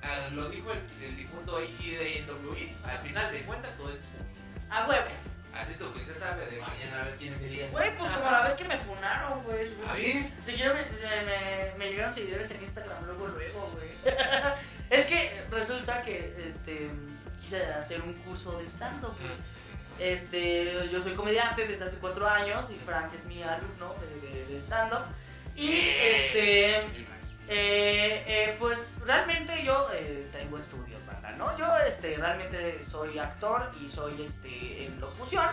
Ah, lo dijo el, el difunto ACDWI, al final de cuentas todo es publicidad. A huevo. Así que usted sabe de mañana. A ver quién sería. Güey, pues como la vez que me funaron, güey. ¿Ah, bien? Siguieron, me, me, me llegaron seguidores en Instagram luego, luego, güey. <laughs> es que resulta que este, quise hacer un curso de stand-up. Este, yo soy comediante desde hace cuatro años y Frank es mi alumno de, de- de stand-up. Y este, una vez. eh, eh, pues realmente yo eh, tengo estudios, ¿no? Yo este, realmente soy actor y soy este, en locución,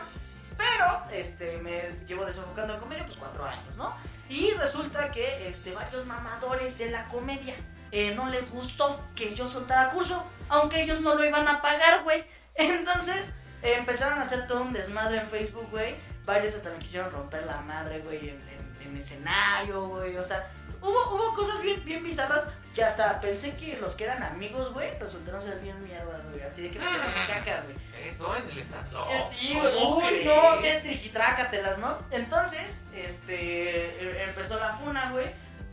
pero este, me llevo desenfocando en comedia pues cuatro años, ¿no? Y resulta que este, varios mamadores de la comedia eh, no les gustó que yo soltara curso, aunque ellos no lo iban a pagar, güey. <laughs> Entonces empezaron a hacer todo un desmadre en Facebook, güey. Varios hasta me quisieron romper la madre, güey, en, en- en escenario, güey. O sea, hubo, hubo cosas bien, bien bizarras que hasta pensé que los que eran amigos, güey, resultaron ser bien mierdas, güey. Así de que me tiraron caca, güey. Eso en el stand Eh, sí, güey. Uy, no, qué triquitrácatelas, ¿no? Entonces, este, eh, empezó la funa, güey.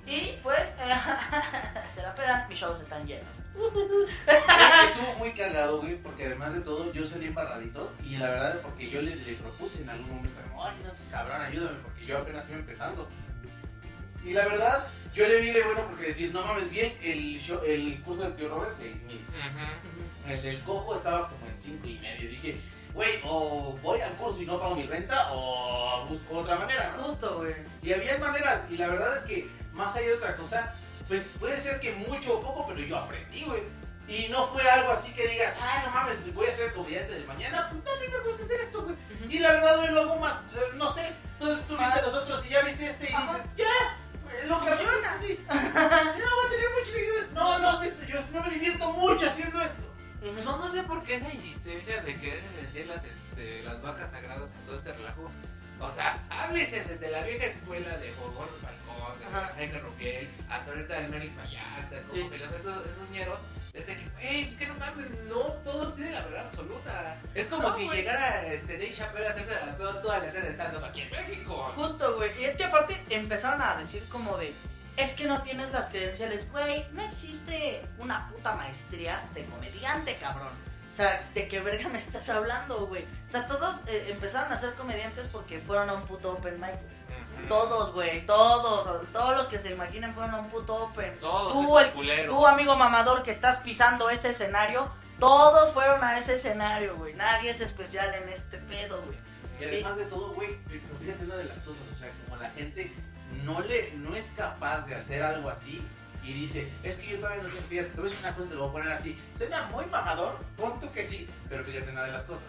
Y pues, <laughs> se la pelan, mis shows están llenos. <laughs> Estuvo muy cagado, güey, porque además de todo yo salí embarradito y la verdad porque yo le, le propuse en algún momento, ay, no seas cabrón, ayúdame, porque yo apenas iba empezando. Y la verdad, yo le vi de bueno porque decir, no mames, bien, el, show- el curso del tío Robert, 6 mil. El del cojo estaba como en 5 y medio. Dije, güey, o voy al curso y no pago mi renta o busco otra manera, ¿no? Justo, güey. Y había maneras, y la verdad es que más allá de otra cosa, pues puede ser que mucho o poco, pero yo aprendí, güey. Y no fue algo así que digas, ay, no mames, voy a ser comediante del mañana. Pues no, a mí me gusta hacer esto, güey. Y la verdad, hoy lo hago más, eh, no sé. Tú, tú viste Ah. los otros y ya viste este y Ajá. dices, ya, lo que Funciona. aprendí. No, va a tener muchos seguidores. No, no, viste, yo no me divierto mucho haciendo esto. No, no sé por qué esa insistencia de querer vender las, este, las vacas sagradas en todo este relajo. O sea, háblese desde la vieja escuela de Jorgón Falcón, de. Jaime Roquel, hasta ahorita del Melis Vallarta, Sí. como que los- esos, esos ñeros, desde que, hey, es que no mames, no todos tienen la verdad absoluta. Es como No, si güey. llegara este, Dave Chappelle a hacerse la peor toda la escena de stand-up aquí en México. Justo, güey. Y es que aparte empezaron a decir como de, es que no tienes las credenciales, güey. No existe una puta maestría de comediante, cabrón. O sea, ¿de qué verga me estás hablando, güey? O sea, todos eh, empezaron a ser comediantes porque fueron a un puto open mic. güey. Todos, güey, todos. Todos los que se imaginen fueron a un puto open. Todos Tú, el-. Tú, amigo mamador, que estás pisando ese escenario, todos fueron a ese escenario, güey. Nadie es especial en este pedo, güey. Y además de todo, güey, pero fíjate una de las cosas, o sea, como la gente no le no es capaz de hacer algo así y dice, es que yo todavía no sé, fíjate, te voy a una cosa, te lo voy a poner así, suena muy mamador, pon tú que sí, pero fíjate una de las cosas.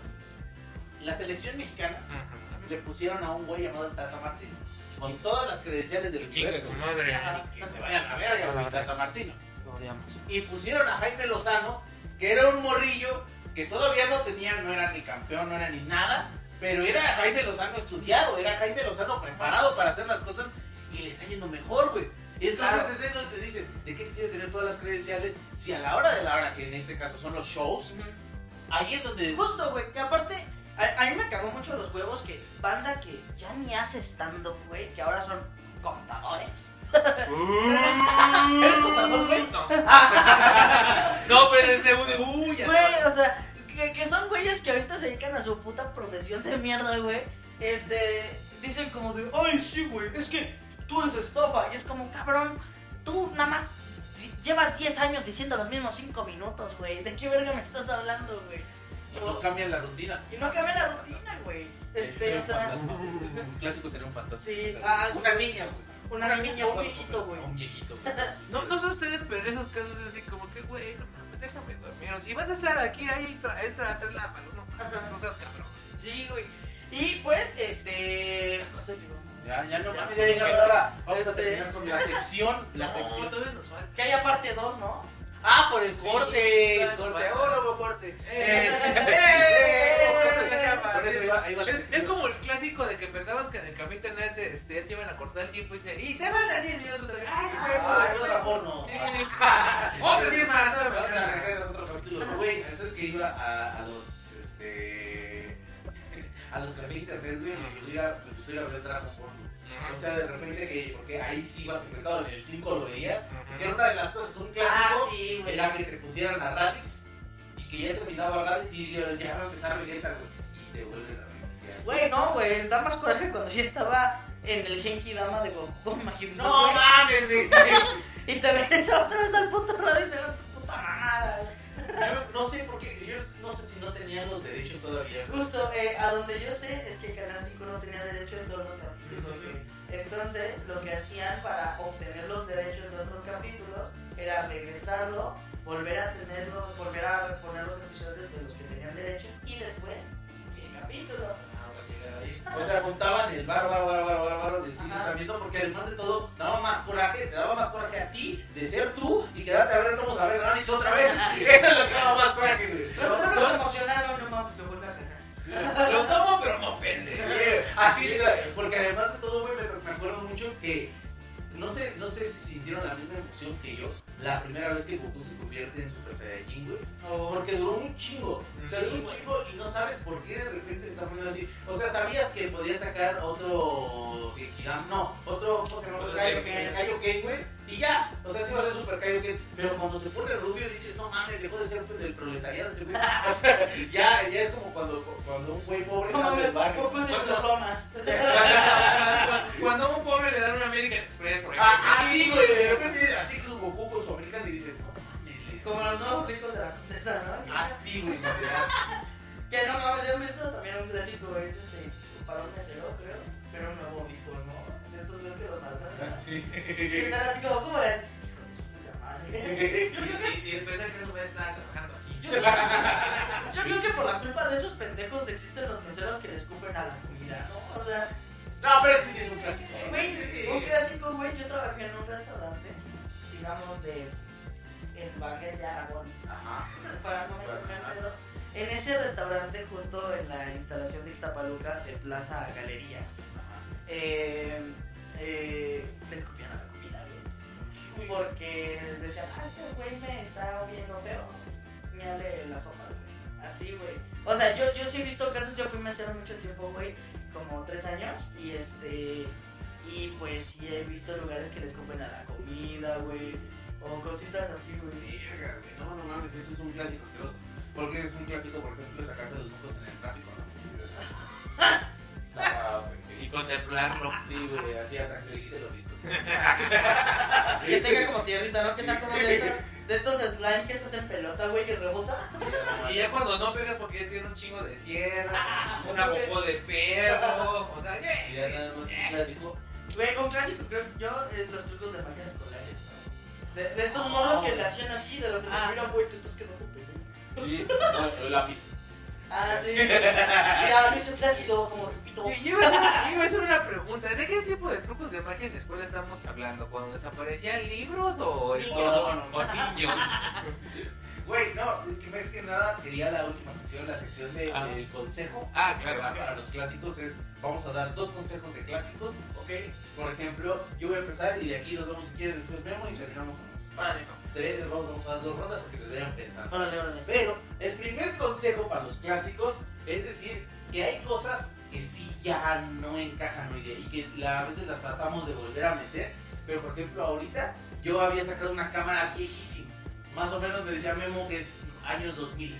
La selección mexicana le pusieron a un güey llamado el Tata Martino, con todas las credenciales del universo. su madre. Que se vayan a verga, güey, el Tata Martino. Lo odiamos. Y pusieron a Jaime Lozano, que era un morrillo que todavía no tenía, no era ni campeón, no era ni nada, pero era Jaime Lozano estudiado, era Jaime Lozano preparado para hacer las cosas y le está yendo mejor, güey. Y entonces Claro. es ahí donde te dices, ¿de qué te sirve tener todas las credenciales si a la hora de la hora, que en este caso son los shows, ahí es donde... Justo, güey, que aparte, a, a mí me cagó mucho los huevos que banda que ya ni hace stand-up, güey, que ahora son contadores. ¿Eres contador, güey? No. <laughs> no, pero ese uno de uy, ya Güey, o sea, que, que son güeyes que ahorita se dedican a su puta profesión de mierda, güey. Este, dicen como de, ay, sí, güey, es que tú eres estafa. Y es como, cabrón, tú nada más llevas 10 años diciendo los mismos 5 minutos, güey. ¿De qué verga me estás hablando, güey? No cambian la rutina. Y no cambia la rutina, güey. Este, Es o un sea, fantasma. <laughs> Un clásico tener un fantasma. Sí, O sea, ah, una niña, güey. una niña un viejito, güey. Un viejito, güey. <laughs> No, no sé ustedes, pero en esos casos es así como que, güey, no mames. déjame dormir. O si vas a estar aquí, ahí entra, entra a hacer la mano. No, seas cabrón. Sí, güey. Y pues, este. Ya, ya no Ya, mames, ya llegamos ahora. Vamos a Este- terminar con la sección. La sección. Que haya parte 2, ¿no? Ah, por el corte. claro, corte. Ahora corte. ¡Eh! Eh, Por eso iba, iba Es, como el clásico de que pensabas que en el café internet este, ya te iban a cortar el tiempo y dice, y te faltan 10 minutos. ¡Ay. Sí. Otros 10 más. otro capítulo. Güey, eso es que iba a, a los, este, <laughs> a los cafés internet, güey, me gustó ir a, me gustó ir a ver Dragon Ball. O sea, de repente que, porque ahí sí ibas infectado, en el 5 lo veías, que era una de las cosas, un Ah, clásico, sí, güey. era que te pusieran a Raditz, y que ya terminaba Raditz y ya ya va a empezar Vegeta, güey, y te vuelven a. Güey, no, güey. Da más coraje cuando yo estaba en el Genki Dama de Goku Buu, No güey. mames. <laughs> Y te regresa otra vez al puto radio y te da tu puta mamada, güey. No sé por qué, yo no sé si no tenían los derechos todavía. Justo, eh, a donde yo sé es que Canal 5 no tenía derecho en todos los capítulos. Entonces, lo que hacían para obtener los derechos de otros capítulos era regresarlo, volver a tenerlo, volver a poner los episodios de los que tenían derechos y después el capítulo. O sea, juntaban el bar, bar, bar, bar, bar, bar del cine viendo porque además de todo daba más coraje, te daba más coraje a ti de ser tú y quedarte a ver, vamos a ver Raditz otra vez. <laughs> <laughs> Era lo que daba más güey. Los otros se emocionaron, no mames, lo vuelve a ganar. <laughs> Lo tomo, pero me ofende. Sí, Así, porque además de todo, güey, me, me acuerdo mucho que no sé, no sé si sintieron la misma emoción que yo la primera vez que Goku se convierte en Super Saiyajin, güey. Porque duró un chingo. O sea, duró un chingo y no sabes por qué de repente está poniendo así. O sea, sabías que podía sacar otro no, otro, ¿cómo se llama? Kaioken, güey. Y ya, o sea, sí va a ser Super Kaioken. Pero cuando se pone rubio dices, no mames, dejó de ser del proletariado. este güey. <laughs> O sea, ya, ya es como cuando, cuando un güey pobre No sale del barrio. Cuando a <laughs> un pobre le dan un American Express, por ejemplo. Ah, así, güey, de repente, así como Goku con su americano y le- Como los nuevos ricos de la condesa, ¿no? Así, güey. <laughs> Que no mames, yo he visto también un clásico, es este, para un mesero, creo, pero un nuevo rico, ves que los matan. Sí. Y están así como, como de, hijo de su puta madre. Yo creo que, Y, después de que no voy a estar trabajando aquí. yo, creo- yo creo que por la culpa de esos pendejos existen los meseros que le escupen a la comida, ¿no? O sea, No, pero ese sí es un clásico. güey, un clásico, güey, yo trabajé en un restaurante, digamos, de el Baguette de Aragón. Ajá. para no en. En ese restaurante, justo en la instalación de Ixtapaluca de Plaza Galerías, eh, eh, le escupían a la comida, güey. Porque decían, ah, este güey me está viendo feo. Mírale la sopa, güey. Así, güey. O sea, yo, yo sí he visto casos, yo fui mesero mucho tiempo, güey, como tres años, y este. Y pues sí he visto lugares que le escupen a la comida, güey. O cositas así, güey. No, no mames, eso es un clásico asqueroso. Porque es un clásico, por ejemplo, sacarte los mocos en el tráfico, ¿no? <laughs> Ah. Y contemplarlo. Sí, güey, así hasta que le quite los discos. <laughs> Que tenga como tierrita, ¿no? Que sean como de estos, de estos slime que se hacen pelota, güey, que rebota. Y ya cuando no pegas porque ya tiene un chingo de tierra, <laughs> una popó de perro, o sea, Y ya ¿qué? nada más un clásico. Güey, un clásico, creo yo, es los trucos de magia escolares, ¿no? De, de estos morros que le hacían así, de lo que te Ah. mira, güey, te estás quedando pequeño. Sí, bueno, el lápiz. Ah, sí. Mira, Luis es flácido como tu pito. Y iba a, hacer, iba a hacer una pregunta, ¿de qué tipo de trucos de magia en la escuela estamos hablando? ¿Cuando desaparecían libros o Niños. o niños? <laughs> Güey, no, es que más que nada quería la última sección, la sección de- Ah. del consejo. Ah, claro. ¿verdad? Para los clásicos es, vamos a dar dos consejos de clásicos, ¿ok? Por ejemplo, yo voy a empezar y de aquí nos vamos si quieres después Memo y terminamos con Vale. Tres, vamos, vamos a dar dos rondas porque se vayan pensando. Órale, órale. Pero el primer consejo para los clásicos es decir que hay cosas que sí ya no encajan hoy día y que la- a veces las tratamos de volver a meter. Pero por ejemplo, ahorita yo había sacado una cámara viejísima. Más o menos me decía Memo que es años 2000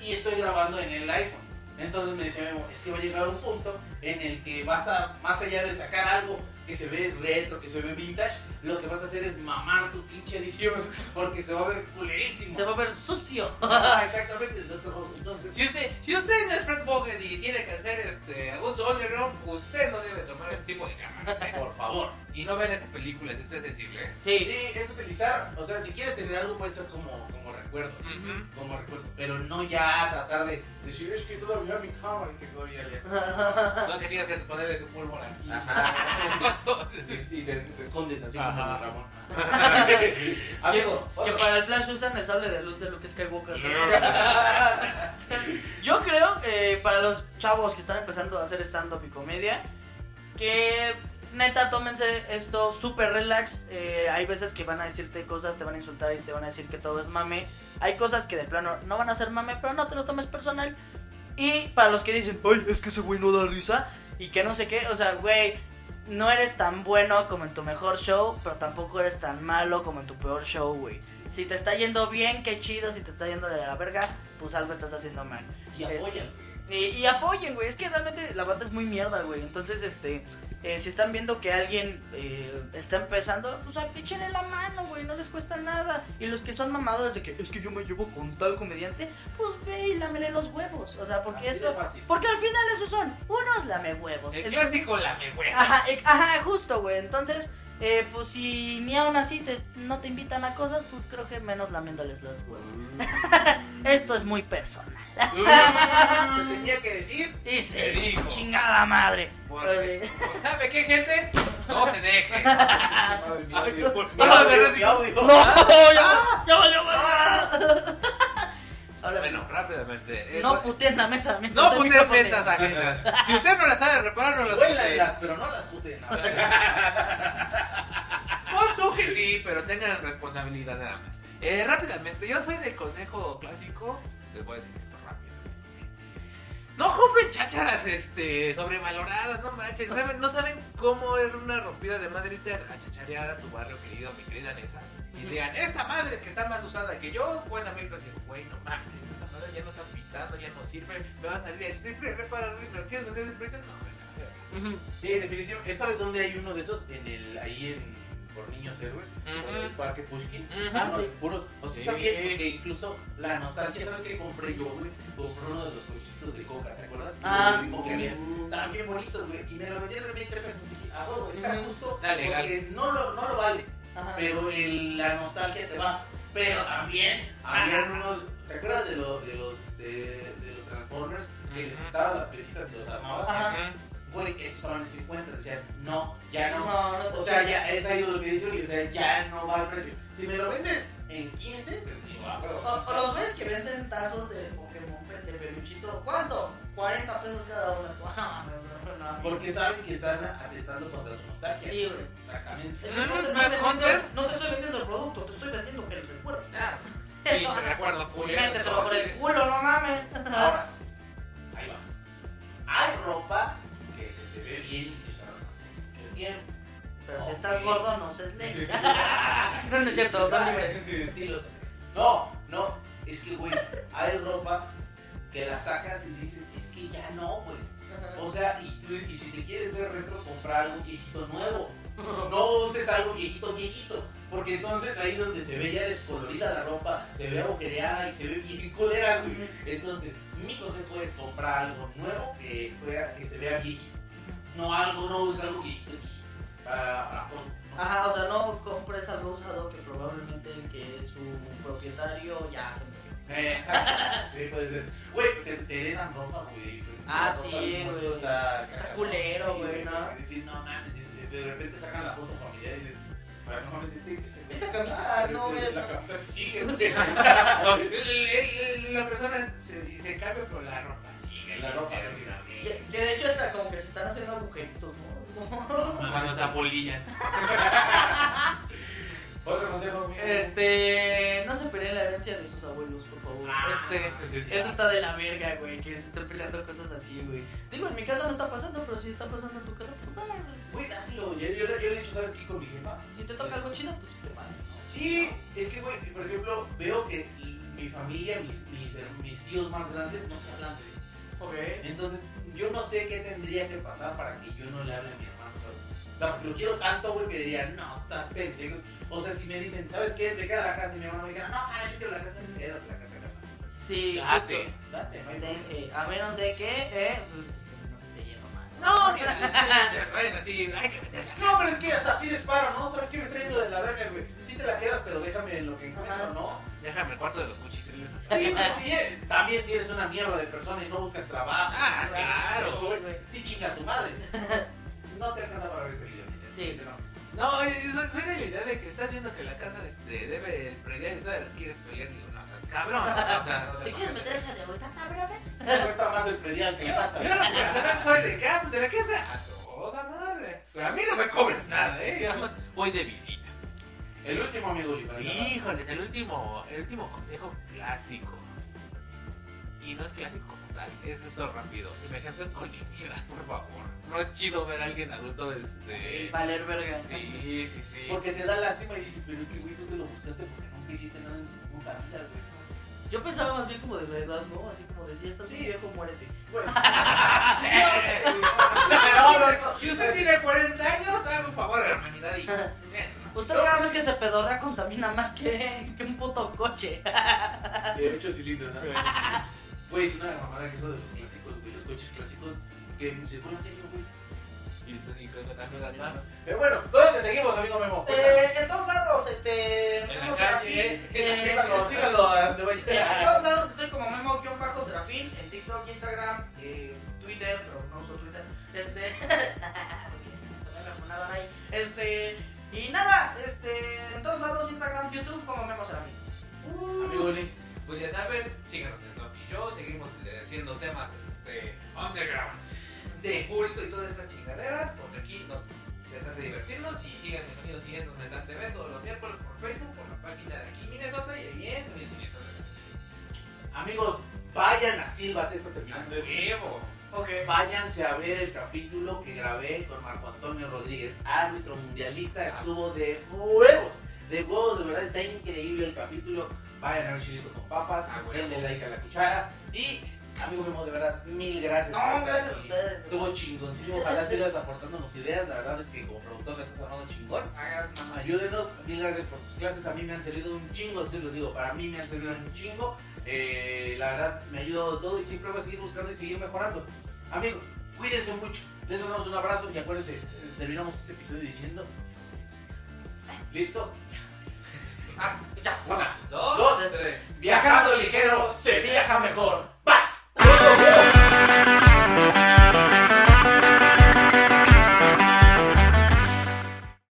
y estoy grabando en el iPhone. Entonces me decía Memo, es que va a llegar un punto en el que vas a, más allá de sacar algo que se ve retro, que se ve vintage, lo que vas a hacer es mamar tu pinche edición porque se va a ver culerísimo. Se va a ver sucio. Ah, exactamente. Entonces, Si usted, si usted no es Fred Bogen y tiene que hacer este, un underground, usted no debe tomar ese tipo de cámaras. ¿eh? por favor. y no ven esa película, es sensible. ¿eh? Sí, Sí. es utilizar, o sea, si quieres tener algo puede ser como, como recuerdo, como recuerdo, pero no ya tratar de decir, es que todavía mi cámara y que todavía le. <laughs> No que tienes que ponerle su pólvora aquí. Ajá. <laughs> y te, te escondes así Ajá. Ramón. <laughs> Que, para el Flash usan el sable de luz de Luke Skywalker. <laughs> Yo creo que para los chavos que están empezando a hacer stand-up y comedia, que neta tómense esto súper relax. Eh, hay veces que van a decirte cosas, te van a insultar y te van a decir que todo es mame. Hay cosas que de plano no van a ser mame, pero no te lo tomes personal. Y para los que dicen, ay, es que ese güey no da risa y que no sé qué, o sea, güey, no eres tan bueno como en tu mejor show, pero tampoco eres tan malo como en tu peor show, güey. Si te está yendo bien, qué chido. Si te está yendo de la verga, pues algo estás haciendo mal. y apoyan. Y, y apoyen, güey. Es que realmente la banda es muy mierda, güey. Entonces, este, eh, si están viendo que alguien eh, está empezando, pues ay, échenle la mano, güey. No les cuesta nada. Y los que son mamadores de que es que yo me llevo con tal comediante, pues ve y lámele los huevos. O sea, porque Así eso. Porque al final esos son unos lame huevos. El Entonces- clásico la me huevo. Ajá, e- ajá, justo, güey. Entonces, eh, pues si ni aún así te, no te invitan a cosas, pues creo que menos lamiéndoles los huevos. <laughs> Esto es muy personal. <laughs> Se tenía que decir. Y sí, Te digo. chingada madre. Porque, pues, ¿Sabe qué, gente? No se deje. Madre mía, Ay, Dios. no. Ya, valió. Ahora, Bueno, rápidamente. eh, no bu- puteen la mesa no puteen mesas ajenas. Si usted no las sabe reparar, no las Huélanlas, putee. pero no las puten. no. <laughs> Pon tú que sí, pero tengan responsabilidad nada más. Eh, rápidamente, yo soy del consejo clásico. Les voy a decir esto rápidamente. No compren chácharas este, sobrevaloradas, no manches. ¿saben? No saben cómo es una rompida de madre irte a chacharear a tu barrio querido, mi querida Nesa. Y digan, esta madre que está más usada que yo, cuesta mil pesos. Güey, no mames, esta madre ya no está pintando, ya no sirve. Me va a salir el triple, repara, ¿lo quieres vender el precio? No, Ujú. Sí, en definitiva. ¿Sabes dónde hay uno de esos? En el, ahí en por niños héroes, por el parque Pushkin. Ujú. Ah, no, puros. O sea, Sí. está bien porque incluso la nostalgia, ¿sabes qué compré yo, güey? Compré uno de los cochitos de coca, ¿te acuerdas? Ah. Que había- estaban bien bonitos, güey. Y me lo vendían en 20 pesos. Dije, ah, bueno, está justo. Legal. Porque no lo, no lo vale. Ajá. Pero el- la nostalgia te va. Pero también habían unos. ¿Te acuerdas de, lo, de los este, de los Transformers? Que les quitabas las pesitas y los armabas. Ajá. Güey, esos en 50. Decías, no, ya no. No, no O sea, ya es ahí lo que dice o sea, ya no va el precio. Si me lo vendes en 15, pues pero- O, o los güeyes que venden tazos de Pokémon de peluchito, ¿cuánto? 40 pesos cada uno. Es como, no, <laughs> mames, no, no. Porque saben que están atentando contra tu nostalgia. Sí, güey. Exactamente. Es que no te, estoy Mad vendiendo, Hunter. no te estoy vendiendo el producto, te estoy vendiendo el recuerdo. Ah, <laughs> sí, se culero. Métetelo por el culo, no mames. Ahora, <laughs> ahí va. Hay ropa que se te ve bien y que usar más. que bien. Pero si estás gordo, no seas ley. no, no es cierto, son libres. No, no, es que, güey, hay ropa que la sacas y dices, es que ya no, güey. O sea, y, si te quieres ver retro, comprar algo viejito nuevo. <laughs> No uses algo viejito, viejito. Porque entonces ahí donde se ve ya descolorida la ropa, se ve agujereada y se ve bien colera, güey. Entonces, mi consejo es comprar algo nuevo que, fuera, que se vea viejito. No algo, no uses algo viejito, viejito. Para, para. Ajá, o sea, no compres algo usado que probablemente el que su propietario ya se murió. Eh, Exacto. <laughs> Sí, puede ser. Güey, porque te dejan ropa, güey. Ah, La sí, güey. Está, culero, Sí, güey, ¿no? no mames, de- repente sacan la foto familiar y dicen, "Pero no mames, este, este Esta camisa, no, este- güey. La camisa sí sigue, <laughs> <laughs> La persona se, se cambia, pero la ropa sigue. La ropa sigue. De hecho hasta como que se están haciendo agujeritos, ¿no? Cuando se apolillan. Otro consejo. Este, no se peleen la herencia de sus abuelos, por favor. Ah, este, sí, sí, sí. eso está de la verga, güey, que se estén peleando cosas así, güey. Digo, en mi casa no está pasando, pero si está pasando en tu casa, pues dale, pues, Güey. Yo, yo, yo le he dicho, ¿sabes qué? Con mi jefa. Si te toca algo chido, pues padre, ¿no? Sí, es que, güey, por ejemplo, veo que mi familia, mis, mis, mis tíos más grandes no se hablan, güey. Ok. Entonces, yo no sé qué tendría que pasar para que yo no le hable a mi hermano. O sea, porque lo quiero tanto, güey, que diría, no, está pendejo. O sea, si me dicen, ¿sabes qué? Me queda la casa y mi hermano me dijera, no, ah, yo quiero la casa, quédate la casa. Sí, Date. justo. Date, no hay problema. sí, a menos de que, eh, pues, este, no se esté yendo mal. No, <laughs> bueno, sí, hay que meterla. No, pero es que hasta pides paro, ¿no? ¿Sabes qué me está yendo de la verga, güey? Sí te la quedas, pero déjame en lo que encuentro. ¿no? Déjame el cuarto de los cuchitriles. Sí, pues sí, eh, también si eres una mierda de persona y no buscas trabajo. Ah, claro. Sí, chinga tu madre. No te alcanza para ver este video. Sí. No, y soy de la idea de que estás viendo que la casa este, debe el predial y todavía la quieres pelear. Digo, no seas cabrón. O sea, no ¿Te quieres meter esa de ahorita, brother? Me cuesta más el predial que le pasa. Yo no soy de acá, pues de la quieres a toda madre. Pero a mí no me cobres nada, ¿eh? Y además voy de visita. El último amigo. Híjole, el último, el último consejo clásico. Y no es clásico como tal, es esto rápido. Imagínate con dignidad, por favor. No es chido ver a alguien adulto este. Valer verga. Sí, sí, sí. Porque te da lástima y dices, pero es que, güey, tú te lo buscaste porque nunca hiciste nada en tu puta vida, güey. Yo pensaba más bien como de la edad, ¿no? Así como de si estás Sí. muy viejo, muérete. Bueno, No, no, no. Si usted tiene 40 años, haga un favor a la humanidad y. Usted cada vez que se pedorrea contamina más que, que un puto coche. de 8 cilindros, ¿no? <laughs> Güey, es una mamada que eso de los clásicos, güey, los coches clásicos que circulan diario, güey. Y también además. Pero bueno, ¿dónde te seguimos, amigo Memo? Eh, en todos lados, este. En la calle, Serafín, eh, Síganlo, síganlo Eh, En todos lados estoy como Memo-Serafín, en TikTok, Instagram, eh, Twitter, pero no uso Twitter. Este. <laughs> Este. Y nada, este. En todos lados, Instagram, YouTube, como Memo Serafín. Amigo Uli. Pues ya saben, síganos en Show, seguimos haciendo temas este, underground, de culto y todas estas chingaderas, porque aquí nos se trata de divertirnos y sigan mis amigos y eso Metal TV todos los miércoles por Facebook, por la página de aquí Minnesota y ahí en Sonidos Siniestros. Amigos, vayan a Silva, te está terminando esto. ¡Huevo! Ok. Váyanse a ver el capítulo que grabé con Marco Antonio Rodríguez, árbitro mundialista, estuvo de huevos, de huevos, de verdad está increíble el capítulo. Vayan a ver Chilito con papas, Ah, denle like a la cuchara y amigo Memo, de verdad, mil gracias. No, por gracias a ustedes. Estuvo chingoncísimo, ojalá sigas aportándonos ideas, la verdad es que como productor la estás armando chingón. Hagas mamá. Ayúdenos, mil gracias por tus clases, a mí me han servido un chingo, se los digo, para mí me han servido un chingo. Eh, la verdad me ha ayudado todo y siempre voy a seguir buscando y seguir mejorando. Amigos, cuídense mucho, les mandamos un abrazo y acuérdense, terminamos este episodio diciendo... ¿Listo? Ah, ya. Una, dos, dos tres. Viajando ligero se viaja mejor. ¡Paz!